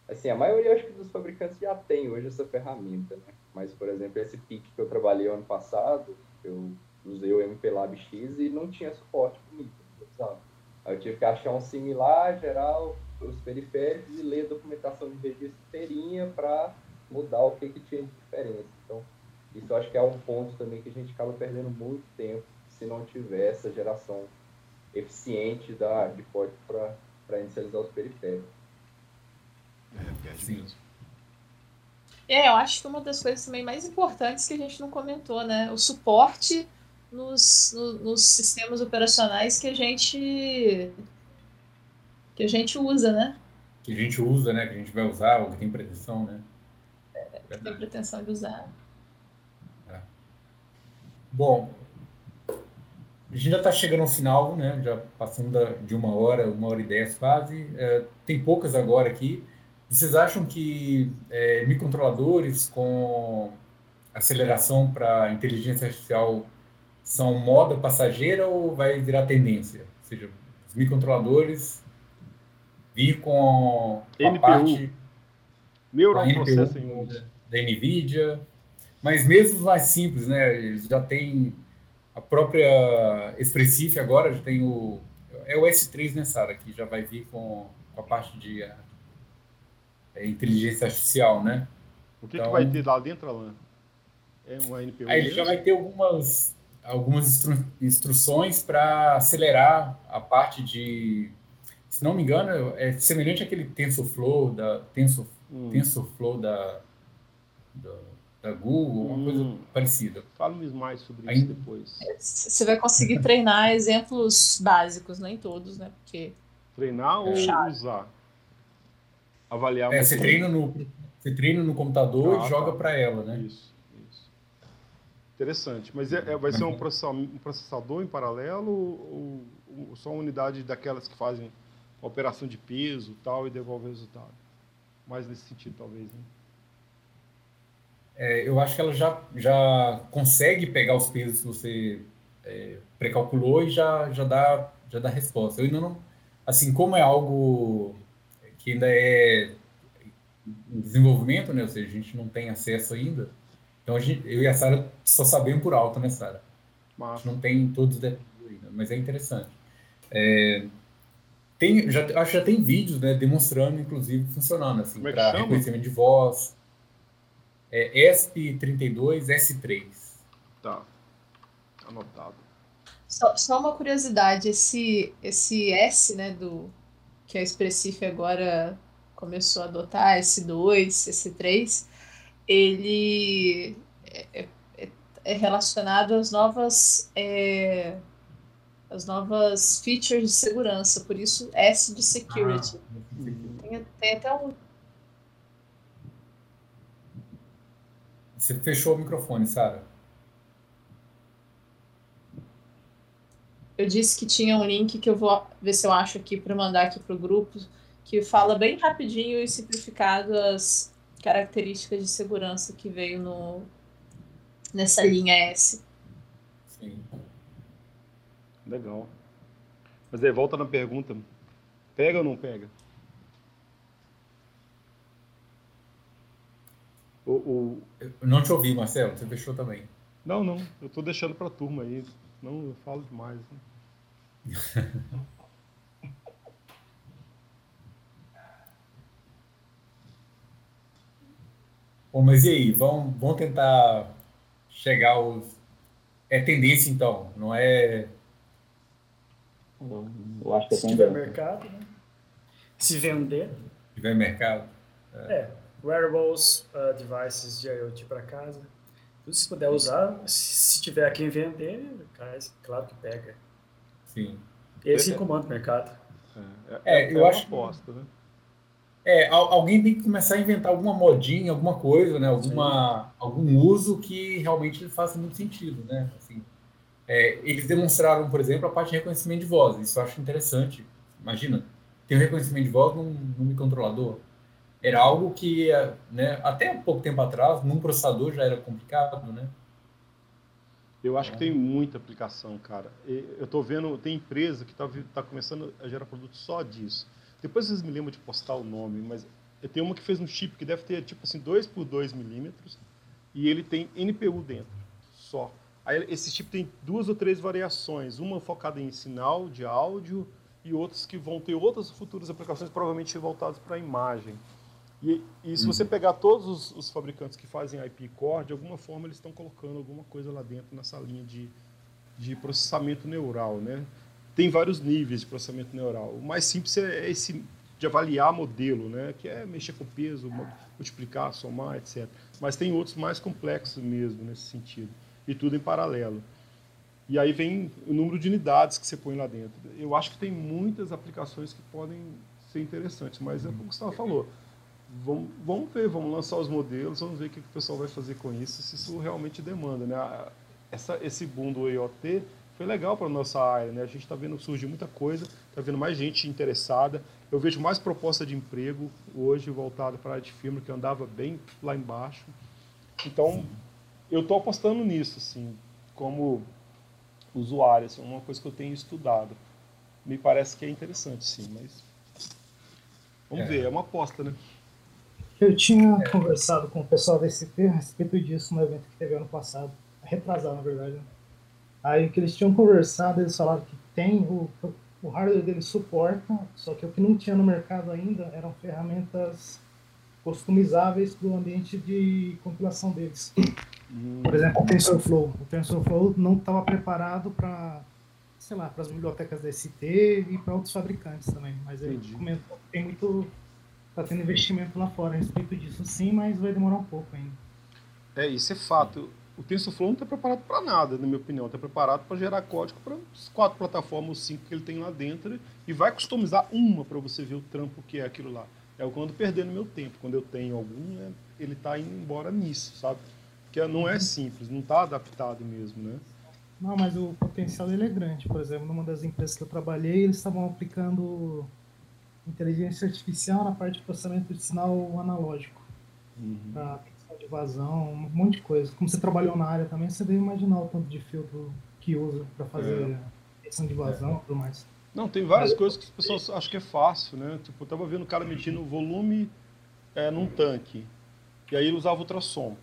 assim, a maioria acho que dos fabricantes já tem hoje essa ferramenta, né? Mas, por exemplo, esse PIC que eu trabalhei ano passado, eu usei o MPLAB X e não tinha suporte para micro. Aí eu tive que achar um similar, gerar os periféricos e ler a documentação de registro inteirinha para mudar o que, que tinha de diferença. Então, isso acho que é um ponto também que a gente acaba perdendo muito tempo se não tiver essa geração eficiente da, de código para inicializar os periféricos. É, perde mesmo. É, eu acho que uma das coisas também mais importantes que a gente não comentou, né? O suporte nos, no, nos sistemas operacionais que a gente que a gente usa, né? Que a gente usa, né? Que a gente vai usar, ou que tem pretensão, né? É, que tem pretensão de usar. É. Bom, a gente já está chegando ao final, né? Já passando de uma hora, uma hora e dez quase. É, tem poucas agora aqui. Vocês acham que é, microcontroladores com aceleração para inteligência artificial são moda passageira ou vai virar tendência? Ou seja, os microcontroladores vir com a NPU. parte Neural da, NPU, da, da NVIDIA, mas mesmo os mais simples, né? Eles já têm a própria Expressif agora, já tem o... É o S3, né, Sara? Que já vai vir com, com a parte de inteligência artificial, né? O que, então, que vai ter lá dentro, Alan? É uma NPU? Aí ele já vai ter algumas, algumas instru instruções para acelerar a parte de, se não me engano, é semelhante àquele TensorFlow da Tensor, hum. TensorFlow da, da, da Google, uma hum. coisa parecida. Fala-me mais sobre Aí, isso depois. Você vai conseguir treinar exemplos básicos, nem todos, né? Porque treinar ou é. usar? Avaliar. É, você treina no você treina no computador ah, e joga tá. para ela, né? Isso, isso. Interessante. Mas é, é, vai ser um processador, um processador em paralelo ou, ou, só uma unidade daquelas que fazem operação de peso tal e devolve o resultado? Mais nesse sentido, talvez, né? É, eu acho que ela já, já consegue pegar os pesos que você é, precalculou e já, já, dá, já dá resposta. Eu ainda não. Assim, como é algo que ainda é em desenvolvimento, né? Ou seja, a gente não tem acesso ainda. Então, a gente, eu e a Sara só sabemos por alto, né, Sara? A gente não tem todos os detalhes ainda, mas é interessante. É, tem, já, acho que já tem vídeos, né, demonstrando, inclusive, funcionando, assim, é para reconhecimento de voz. É ESP32S3. Tá. Anotado. Só, só uma curiosidade, esse, esse S, né, do que a Expressif agora começou a adotar, S2, S3, ele é, é, é relacionado às novas é, as novas features de segurança, por isso S de security. Ah, tem, tem até um Você fechou o microfone, Sara. Eu disse que tinha um link que eu vou ver se eu acho aqui para mandar aqui para o grupo, que fala bem rapidinho e simplificado as características de segurança que veio no, nessa linha S. Sim. Legal. Mas aí, volta na pergunta. Pega ou não pega? O, o... Eu não te ouvi, Marcelo. Você fechou também. Não, não. Eu estou deixando para a turma aí. Não, eu falo demais. Né? Bom, mas e aí? Vamos, vamos tentar chegar aos. É tendência, então, não é. Eu acho que é Se tiver mercado, né? Se vender. Se tiver mercado. É. é wearables, uh, devices de IoT para casa. Se puder usar, se tiver quem vender, claro que pega. Sim. Esse é, comanda o mercado. É, é, é eu acho. Aposta, né? É, alguém tem que começar a inventar alguma modinha, alguma coisa, né? Alguma, algum uso que realmente faça muito sentido, né? Assim, é, eles demonstraram, por exemplo, a parte de reconhecimento de voz. Isso eu acho interessante. Imagina, tem um reconhecimento de voz num, num microcontrolador era algo que, né, até pouco tempo atrás, num processador já era complicado, né? Eu acho que tem muita aplicação, cara. Eu estou vendo, tem empresa que está tá começando a gerar produto só disso. Depois vocês me lembram de postar o nome, mas tenho uma que fez um chip que deve ter tipo assim 2 por 2 milímetros e ele tem NPU dentro, só. Aí esse chip tem duas ou três variações, uma focada em sinal de áudio e outras que vão ter outras futuras aplicações provavelmente voltadas para a imagem. E, e se uhum. você pegar todos os, os, fabricantes que fazem IP Core, de alguma forma eles estão colocando alguma coisa lá dentro nessa linha de, de processamento neural, né? Tem vários níveis de processamento neural. O mais simples é esse de avaliar modelo, né? Que é mexer com peso, multiplicar, somar, etc. Mas tem outros mais complexos mesmo nesse sentido. E tudo em paralelo. E aí vem o número de unidades que você põe lá dentro. Eu acho que tem muitas aplicações que podem ser interessantes, mas é como o Gustavo falou vamos, vamos ver, vamos lançar os modelos, vamos ver o que, que o pessoal vai fazer com isso, se isso realmente demanda. Né? Essa, esse boom do IoT foi legal para a nossa área, né? a gente está vendo surgir muita coisa, está vendo mais gente interessada, eu vejo mais proposta de emprego hoje voltada para a área de firma, que andava bem lá embaixo. Então, eu estou apostando nisso, assim, como usuário, assim, uma coisa que eu tenho estudado. Me parece que é interessante, sim, mas vamos é. ver, é uma aposta, né? Eu tinha conversado com o pessoal da ST a respeito disso no evento que teve ano passado, retrasado na verdade. Né? Aí que eles tinham conversado, eles falaram que tem, o, o hardware deles suporta, só que o que não tinha no mercado ainda eram ferramentas customizáveis para o ambiente de compilação deles. Hum. Por exemplo, o TensorFlow. O TensorFlow não estava preparado para, sei lá, para as bibliotecas da ST e para outros fabricantes também. Mas ele comentou que tem muito está tendo investimento lá fora a respeito disso sim, mas vai demorar um pouco ainda. É, isso é fato. O TensorFlow não está preparado para nada, na minha opinião. Está preparado para gerar código para as quatro plataformas, cinco que ele tem lá dentro e vai customizar uma para você ver o trampo que é aquilo lá. É o quando perdendo meu tempo. Quando eu tenho algum, é, ele está indo embora nisso, sabe? Porque não é simples, não está adaptado mesmo, né? Não, mas o potencial dele é grande. Por exemplo, numa das empresas que eu trabalhei, eles estavam aplicando inteligência artificial na parte de processamento de sinal analógico. Uhum. Para questão de vazão, um monte de coisa. Como você trabalhou na área também, você deve imaginar o tanto de filtro que usa para fazer é. questão de vazão e é. tudo mais. Não, tem várias coisas que as pessoas acham que é fácil, né? Tipo, eu tava vendo o cara medindo o volume é, num tanque. E aí ele usava ultrassom.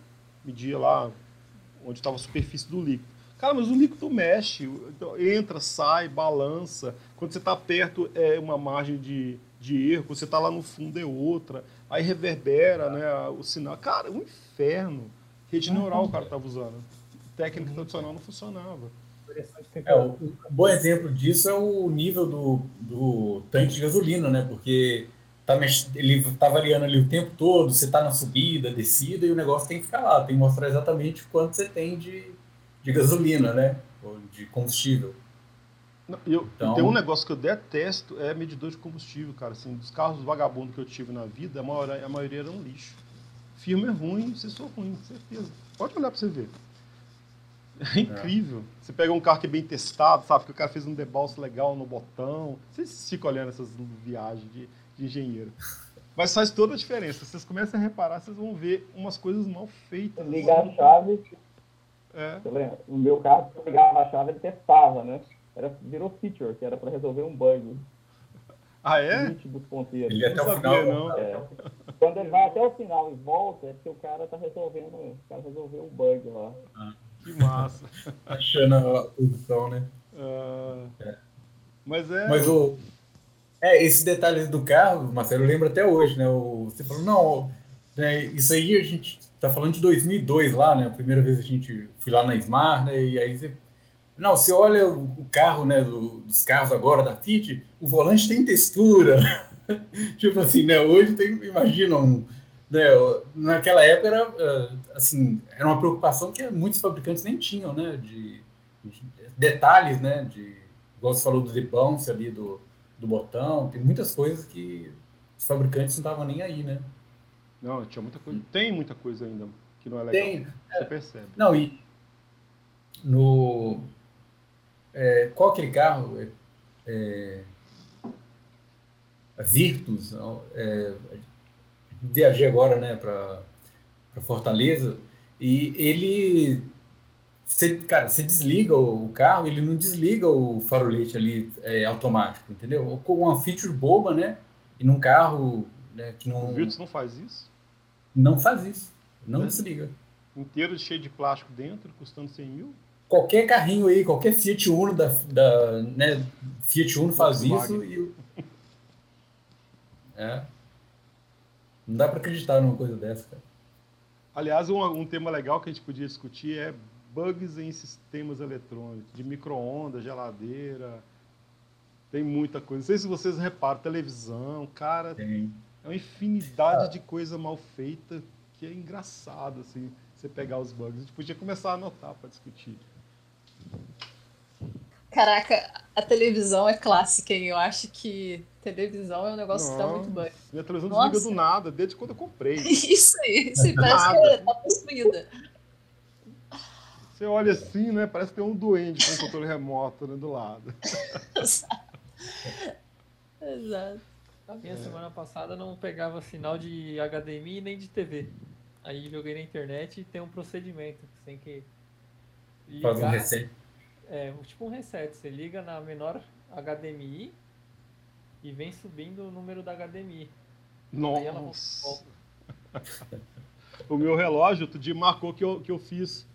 Media lá onde estava a superfície do líquido. Cara, mas o líquido mexe, então, entra, sai, balança. Quando você está perto, é uma margem de, de erro, você está lá no fundo é outra, aí reverbera né, o sinal. Cara, um inferno. Rede neural o cara estava usando. técnica tradicional não funcionava. É, um bom exemplo disso é o nível do, do tanque de gasolina, né? Porque tá, ele tá variando ali o tempo todo, você tá na subida, descida, e o negócio tem que ficar lá, tem que mostrar exatamente quanto você tem de, de gasolina, né? Ou de combustível. Não, eu, então... Tem um negócio que eu detesto, é medidor de combustível, cara. Assim, dos carros vagabundos que eu tive na vida, a maioria, a maioria era um lixo. Filme é ruim, vocês são ruim, certeza. Pode olhar pra você ver. É incrível. É. Você pega um carro que é bem testado, sabe? Que o cara fez um debalço legal no botão. Vocês ficam olhando essas viagens de, de engenheiro. Mas faz toda a diferença. Vocês começam a reparar, vocês vão ver umas coisas mal feitas. Ligar a chave. É. O meu carro, se eu ligava a chave, ele testava, né? Era, virou feature, que era para resolver um bug. Ah, é? Dos ponteiros. Ele até o final. Não. É. Quando ele vai até o final e volta, é porque o cara tá resolvendo. O cara resolveu um bug lá. Ah, que massa. Achando a posição, né? Uh, é. Mas é. Mas o. É, esse detalhe do carro, Marcelo, eu lembro até hoje, né? O, você falou, não, né, isso aí a gente tá falando de 2002 lá, né? A primeira vez a gente fui lá na Smart, né? E aí você não, você olha o carro, né, dos carros agora da Fiat, o volante tem textura. tipo assim, né, hoje tem, imagina, um, né, naquela época era, eh, assim, era uma preocupação que muitos fabricantes nem tinham, né, de, de detalhes, né, de, igual você falou do debounce ali do, do botão, tem muitas coisas que os fabricantes não estavam nem aí, né. Não, tinha muita coisa, tem muita coisa ainda que não é legal, tem, você é, percebe. Não, e no é, qual aquele carro? É, é, Virtus. É, viajei agora né, para Fortaleza e ele. Você, cara, você desliga o carro, ele não desliga o farolete ali é, automático, entendeu? Com uma feature boba, né? E num carro né, que não. O Virtus não faz isso? Não faz isso. Não né? desliga. Inteiro cheio de plástico dentro, custando 100 mil? Qualquer carrinho aí, qualquer Fiat Uno da, da né, Fiat Uno faz isso e é. Não dá para acreditar numa coisa dessa, cara. Aliás, um, um tema legal que a gente podia discutir é bugs em sistemas eletrônicos, de micro-ondas, geladeira. Tem muita coisa. Não sei se vocês reparam, televisão, cara. Tem. É uma infinidade ah. de coisa mal feita que é engraçado, assim, você pegar os bugs. A gente podia começar a anotar para discutir. Caraca, a televisão é clássica, hein? Eu acho que televisão é um negócio Nossa, que dá muito banho. Minha televisão Nossa. desliga do nada, desde quando eu comprei. isso aí, isso aí parece que tá possuída. Você olha assim, né? Parece que tem um duende com um controle remoto né, do lado. Exato. Exato. A minha é. semana passada não pegava sinal de HDMI nem de TV. Aí joguei na internet e tem um procedimento. Você tem que ligar, Faz um reset. É, tipo um reset. Você liga na menor HDMI e vem subindo o número da HDMI. Nossa! o meu relógio, outro dia, marcou que eu, que eu fiz.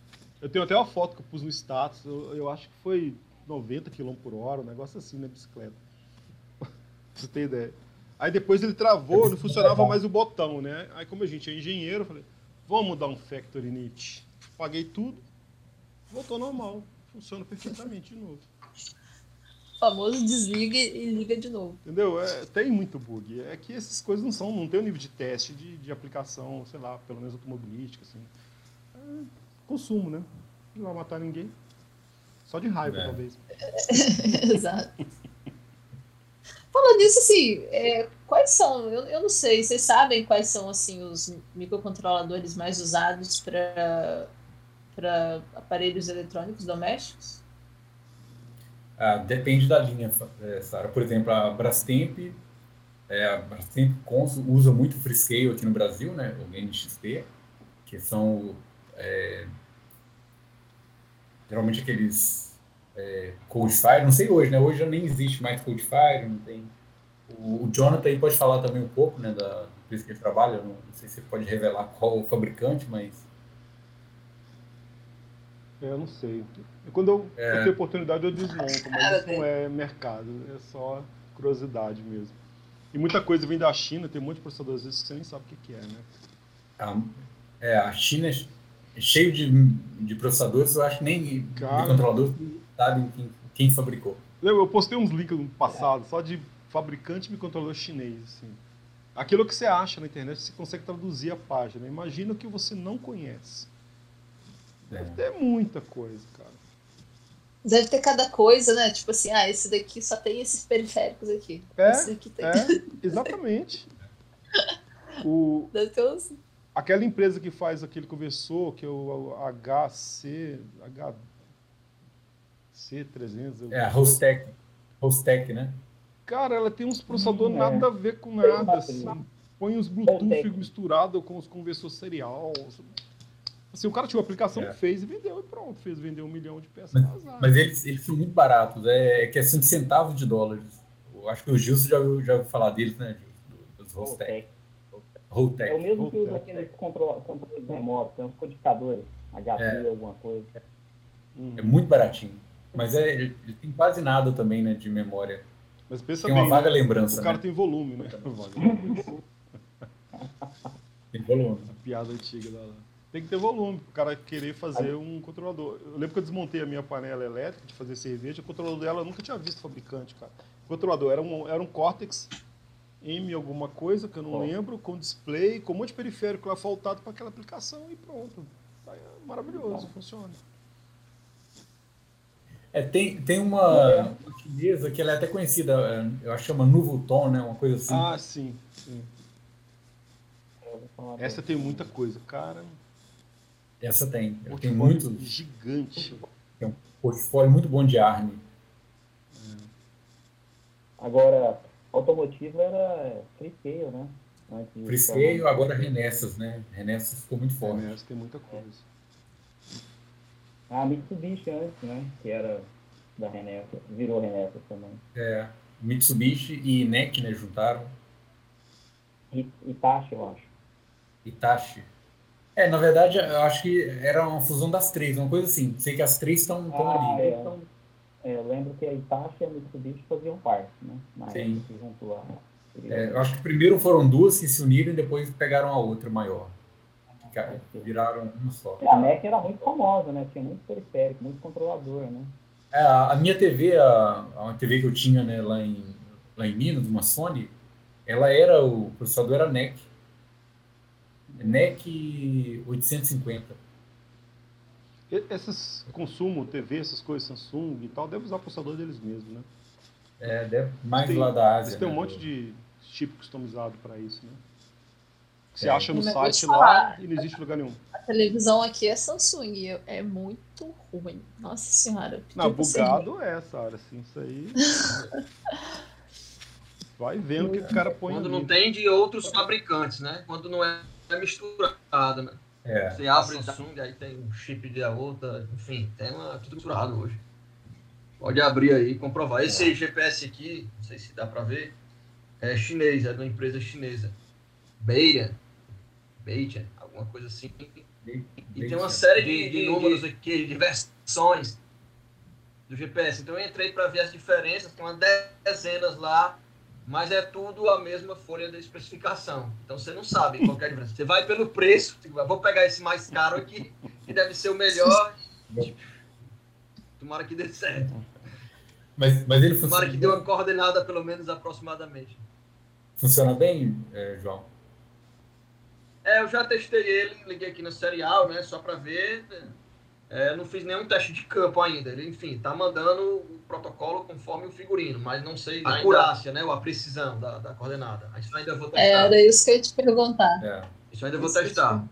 Eu tenho até uma foto que eu pus no status. Eu, eu acho que foi 90 km por hora, um negócio assim na bicicleta. pra você ter ideia. Aí depois ele travou, não funcionava mais o botão, né? Aí como a gente é engenheiro, eu falei, vamos dar um factory init. Paguei tudo, voltou normal. Funciona perfeitamente de novo. O famoso desliga e liga de novo. Entendeu? É, tem muito bug. É que essas coisas não são, não tem o um nível de teste de, de aplicação, sei lá, pelo menos automobilística, assim. É consumo, né? Não vai matar ninguém. Só de raiva, é. talvez. Exato. Falando nisso, assim, é, quais são, eu, eu não sei, vocês sabem quais são, assim, os microcontroladores mais usados para para aparelhos eletrônicos domésticos? Ah, depende da linha, é, Sara. Por exemplo, a Brastemp, é, a Brastemp usa muito Freescale aqui no Brasil, né, o NXT, que são é, geralmente aqueles é, Codefire, não sei hoje, né? Hoje já nem existe mais Codefire, não tem. O, Jonathan aí pode falar também um pouco, né, da empresa que ele trabalha, não, não sei se você pode revelar qual o fabricante, mas eu não sei. Quando eu, é. eu tenho oportunidade, eu desmonto, mas isso não é mercado, é só curiosidade mesmo. E muita coisa vem da China, tem um monte de processadores que você nem sabe o que, que é, né? A, é, a China cheio de, de processadores, eu acho que nem Cara... de controlador sabe quem, quem fabricou. Eu postei uns links no passado, só de fabricante de microcontrolador chinês, assim. Aquilo que você acha na internet, você consegue traduzir a página. Imagina o que você não conhece. Deve é. ter muita coisa, cara. Deve ter cada coisa, né? Tipo assim, ah, esse daqui só tem esses periféricos aqui. É, esse daqui tem. É, exatamente. o, Deve ter uns... Aquela empresa que faz aquele conversor, que é o HC, HC300. É, a Hostec. Hostec, né? Cara, ela tem uns processadores hum, nada é. a ver com nada, assim. Põe os Bluetooth misturados com os conversores serial. Assim, o cara tinha uma aplicação, é. fez e vendeu e pronto. Fez vender um milhão de peças. Mas, mas eles, eles são muito baratos. É, é questão de centavos de dólares. Eu acho que o Gilson já ouviu, já ouviu falar deles, né, Dos Rostec. É o mesmo que usa aqueles controles remotos, tem uns codificadores, HP, é. alguma coisa. É muito baratinho. Mas é, ele tem quase nada também, né, de memória. Mas pensa tem bem, uma vaga né? lembrança. O cara né? tem volume, né? tem volume. A piada antiga da tem que ter volume para o cara querer fazer um controlador. Eu lembro que eu desmontei a minha panela elétrica de fazer cerveja, o controlador dela eu nunca tinha visto fabricante, cara. O controlador era um, era um Cortex M alguma coisa, que eu não lembro, com display, com um monte de periférico lá faltado para aquela aplicação e pronto. Tá maravilhoso, funciona. É, tem, tem uma, uma chinesa que ela é até conhecida, é, eu acho que chama Nuvuton, né? Uma coisa assim. Ah, sim, sim. Essa tem muita coisa, cara. Essa tem. Tem muito. Gigante. Tem um portfólio muito bom de ARM. É. Agora, automotivo era Freescale, né? Freescale, agora Renessas, né? Renessas ficou muito forte. Renessas tem muita coisa. Ah, Mitsubishi antes, né? Que era da Renessas, virou Renessas também. É, Mitsubishi e NEC, né? Juntaram. Itachi, eu acho. Itachi. É, na verdade, eu acho que era uma fusão das três, uma coisa assim. Sei que as três estão ah, ali. É. É, eu lembro que a Itachi e a Mitsubishi faziam parte, né? Na Sim. Se juntou a... É, eu acho que primeiro foram duas que se uniram e depois pegaram a outra maior. Viraram uma só. É, a NEC era muito famosa, né? Tinha muito periférico, muito controlador, né? É, a minha TV, a, a TV que eu tinha né, lá, em, lá em Minas, uma Sony, ela era, o processador era NEC. NEC 850. Esses consumo, TV, essas coisas Samsung e tal, deve usar processador deles mesmos, né? É, deve, mais tem, lá da Ásia. Tem um né, monte do... de chip customizado para isso, né? Você é. acha no site lá e não existe lugar nenhum. A televisão aqui é Samsung, é muito ruim. Nossa senhora. Não, bugado é, Sara, assim, isso aí. Vai vendo o que o cara põe. Quando não tem de outros fabricantes, né? Quando não é é misturada, né? É. Você abre a Samsung, aí tem um chip de outra, enfim, tem uma, tudo misturado hoje. Pode abrir aí e comprovar. Esse é. GPS aqui, não sei se dá para ver, é chinês, é de uma empresa chinesa. Beia, Beia, alguma coisa assim. E tem uma série de, de números aqui, de versões do GPS. Então eu entrei para ver as diferenças, tem umas dezenas lá mas é tudo a mesma folha da especificação. Então você não sabe qual é a diferença. Você vai pelo preço, tipo, vou pegar esse mais caro aqui, que deve ser o melhor. Tomara que dê certo. Mas, mas ele funciona. Tomara que dê uma coordenada, pelo menos aproximadamente. Funciona bem, é, João? É, eu já testei ele, liguei aqui no serial, né? Só para ver. É, não fiz nenhum teste de campo ainda. Ele, enfim, tá mandando o protocolo conforme o figurino, mas não sei a acurácia, né? Ou a precisão da, da coordenada. Isso ainda vou testar. É, era isso que eu ia te perguntar. É. Isso ainda vou testar.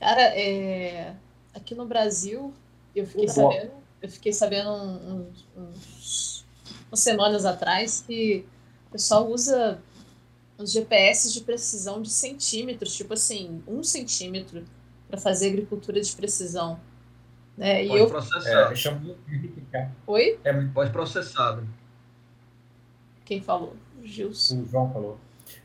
Cara, é... aqui no Brasil, eu fiquei sabendo, eu fiquei sabendo uns, uns, umas semanas atrás que o pessoal usa os GPS de precisão de centímetros, tipo assim, um centímetro para fazer agricultura de precisão. Né? Pode e eu... processar. É, Oi? É, pode processar. Quem falou? Gilson. O João falou.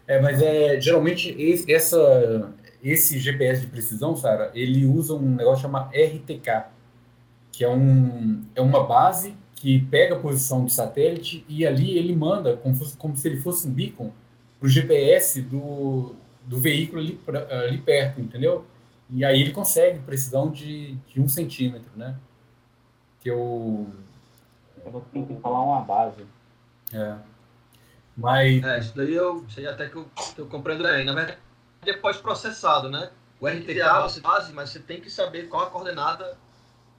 É, mas é, geralmente esse, essa, esse GPS de precisão, Sara, ele usa um negócio chamado RTK, que é, um, é uma base que pega a posição do satélite e ali ele manda, como, fosse, como se ele fosse um beacon, para o GPS do, do veículo ali, ali perto, entendeu? E aí ele consegue precisão de, de um centímetro, né? Que eu... Eu tenho que falar uma base. É. Mas... É, isso daí eu sei até que eu, que eu compreendo bem. Na verdade, é pós-processado, né? O RTK você base, mas você tem que saber qual a coordenada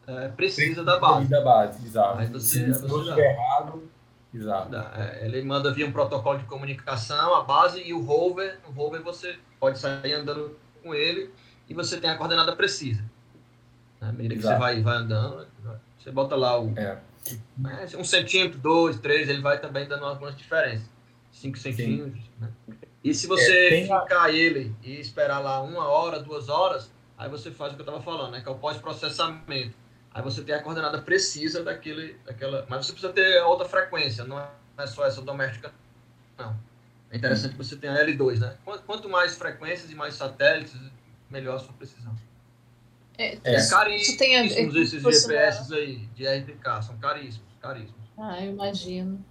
é, precisa da base. Da base, exato. Aí você, Se você estiver errado, exato. É, ele manda via um protocolo de comunicação, a base e o rover. O rover você pode sair andando com ele e você tem a coordenada precisa. À medida que você vai, vai andando, você bota lá o. É. Um centímetro, dois, três, ele vai também dando algumas diferenças. Cinco centímetros. Né? E se você é, ficar a... ele e esperar lá uma hora, duas horas, aí você faz o que eu estava falando, né? Que é o pós-processamento. Aí você tem a coordenada precisa daquele, daquela. Mas você precisa ter outra frequência, não é só essa doméstica, não. É interessante que você tenha L2, né? Quanto mais frequências e mais satélites, melhor a sua precisão. É, é, é caríssimo tem a ver esses GPS aí de RTK, são caríssimos, caríssimos. Ah, eu imagino.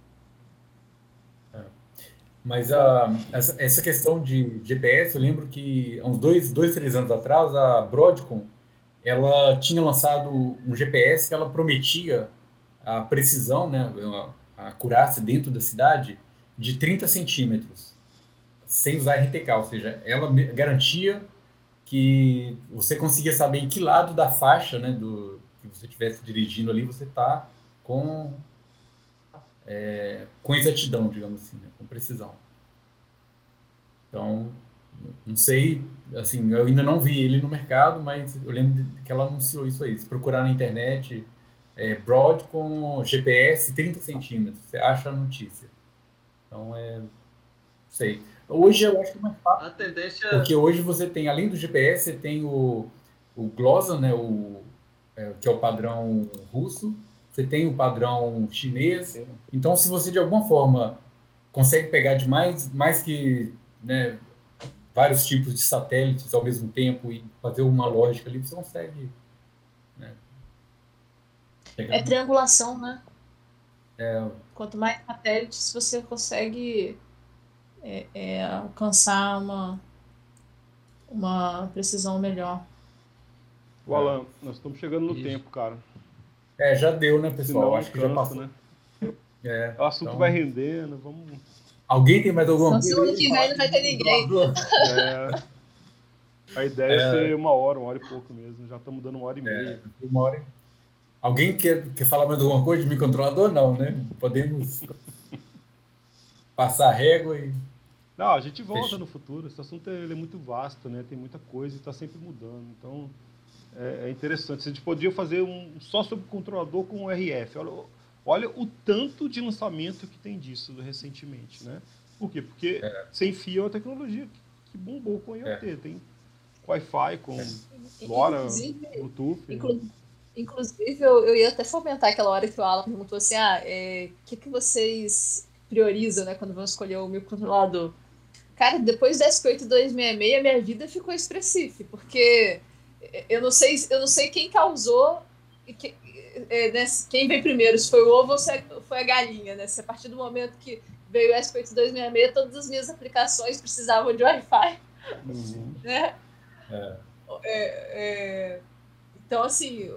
Mas a, essa, essa questão de GPS, eu lembro que há uns dois, dois, três anos atrás, a Broadcom, ela tinha lançado um GPS que ela prometia a precisão, né, a, a acurácia dentro da cidade de 30 centímetros, sem usar RTK, ou seja, ela garantia que você conseguia saber em que lado da faixa, né, do que você estivesse dirigindo ali, você está com é, com exatidão, digamos assim, né, com precisão. Então, não sei, assim, eu ainda não vi ele no mercado, mas eu lembro que ela anunciou isso aí. Se procurar na internet, é, Broad com GPS 30 centímetros, você acha a notícia. Então, é, sei. Hoje eu acho que é mais fácil. A tendência... Porque hoje você tem, além do GPS, você tem o, o GLOSA, né, o, é, que é o padrão russo, você tem o padrão chinês. Então, se você de alguma forma consegue pegar de mais, mais que né, vários tipos de satélites ao mesmo tempo e fazer uma lógica ali, você consegue. Né, é triangulação, né? É... Quanto mais satélites você consegue é, é, alcançar uma, uma precisão melhor. O Alan, nós estamos chegando no Isso. tempo, cara. É, já deu, né, pessoal? Senão, Acho que já passou. Né? É, o assunto então... vai rendendo, vamos. Alguém tem mais alguma coisa? Semana que vem não vai ter ninguém. É, a ideia é. é ser uma hora, uma hora e pouco mesmo. Já estamos dando uma hora e é, meia. Uma hora. Alguém quer, quer falar mais alguma coisa de microcontrolador? Não, né? Podemos passar a régua e. Não, a gente volta Fechou. no futuro. Esse assunto é, é muito vasto, né? Tem muita coisa e está sempre mudando. Então, é, é interessante. A gente podia fazer um só sobre controlador com RF. Olha, olha o tanto de lançamento que tem disso recentemente, né? Por quê? Porque é. sem fio é uma tecnologia que bombou com IoT. É. Tem Wi-Fi, com é. LoRa, Bluetooth. Né? Inclu inclusive, eu, eu ia até fomentar aquela hora que o Alan perguntou assim, ah, o é, que, que vocês priorizam, né, quando vão escolher o microcontrolador? Cara, depois do SP8266, minha vida ficou expressiva, porque eu não sei, eu não sei quem causou, que, é, né, quem veio primeiro, se foi o ovo ou se foi a galinha, né? Se a partir do momento que veio o SP8266, todas as minhas aplicações precisavam de Wi-Fi, uhum. né? É. É, é, então, assim,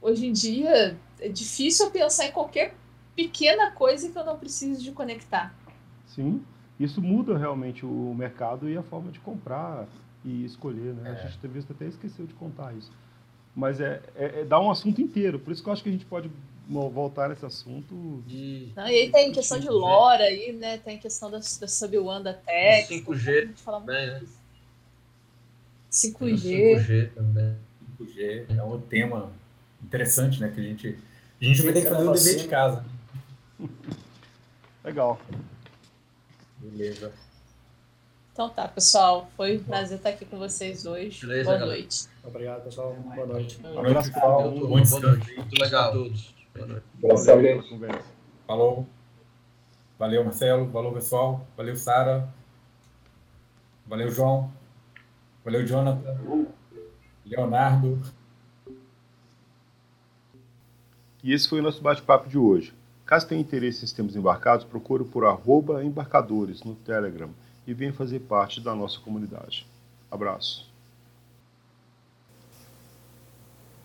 hoje em dia é difícil pensar em qualquer pequena coisa que eu não precise de conectar. Sim, isso muda realmente o mercado e a forma de comprar e escolher, né? É. A gente teve até esqueceu de contar isso. Mas é, é, é dar um assunto inteiro, por isso que eu acho que a gente pode voltar nesse assunto. De... Não, e aí tem questão de LoRa aí, né? Tem questão da, da sub-1 da Tech. 5G também, né? 5G. 5G também. 5G é um tema interessante, né? Que a gente, a gente vai ter que fazer o dever de casa. Legal. Beleza. Então tá, pessoal. Foi um prazer estar aqui com vocês hoje. Beleza, boa galera. noite. Obrigado, pessoal. Boa noite. Um abraço, pessoal. Boa noite. Muito legal a todos. Valeu, Falou. Valeu, Marcelo. Valeu, pessoal. Valeu, Sara. Valeu, João. Valeu, Jonathan. Leonardo. E esse foi o nosso bate-papo de hoje. Caso tenha interesse em sistemas embarcados, procure por embarcadores no Telegram e venha fazer parte da nossa comunidade. Abraço.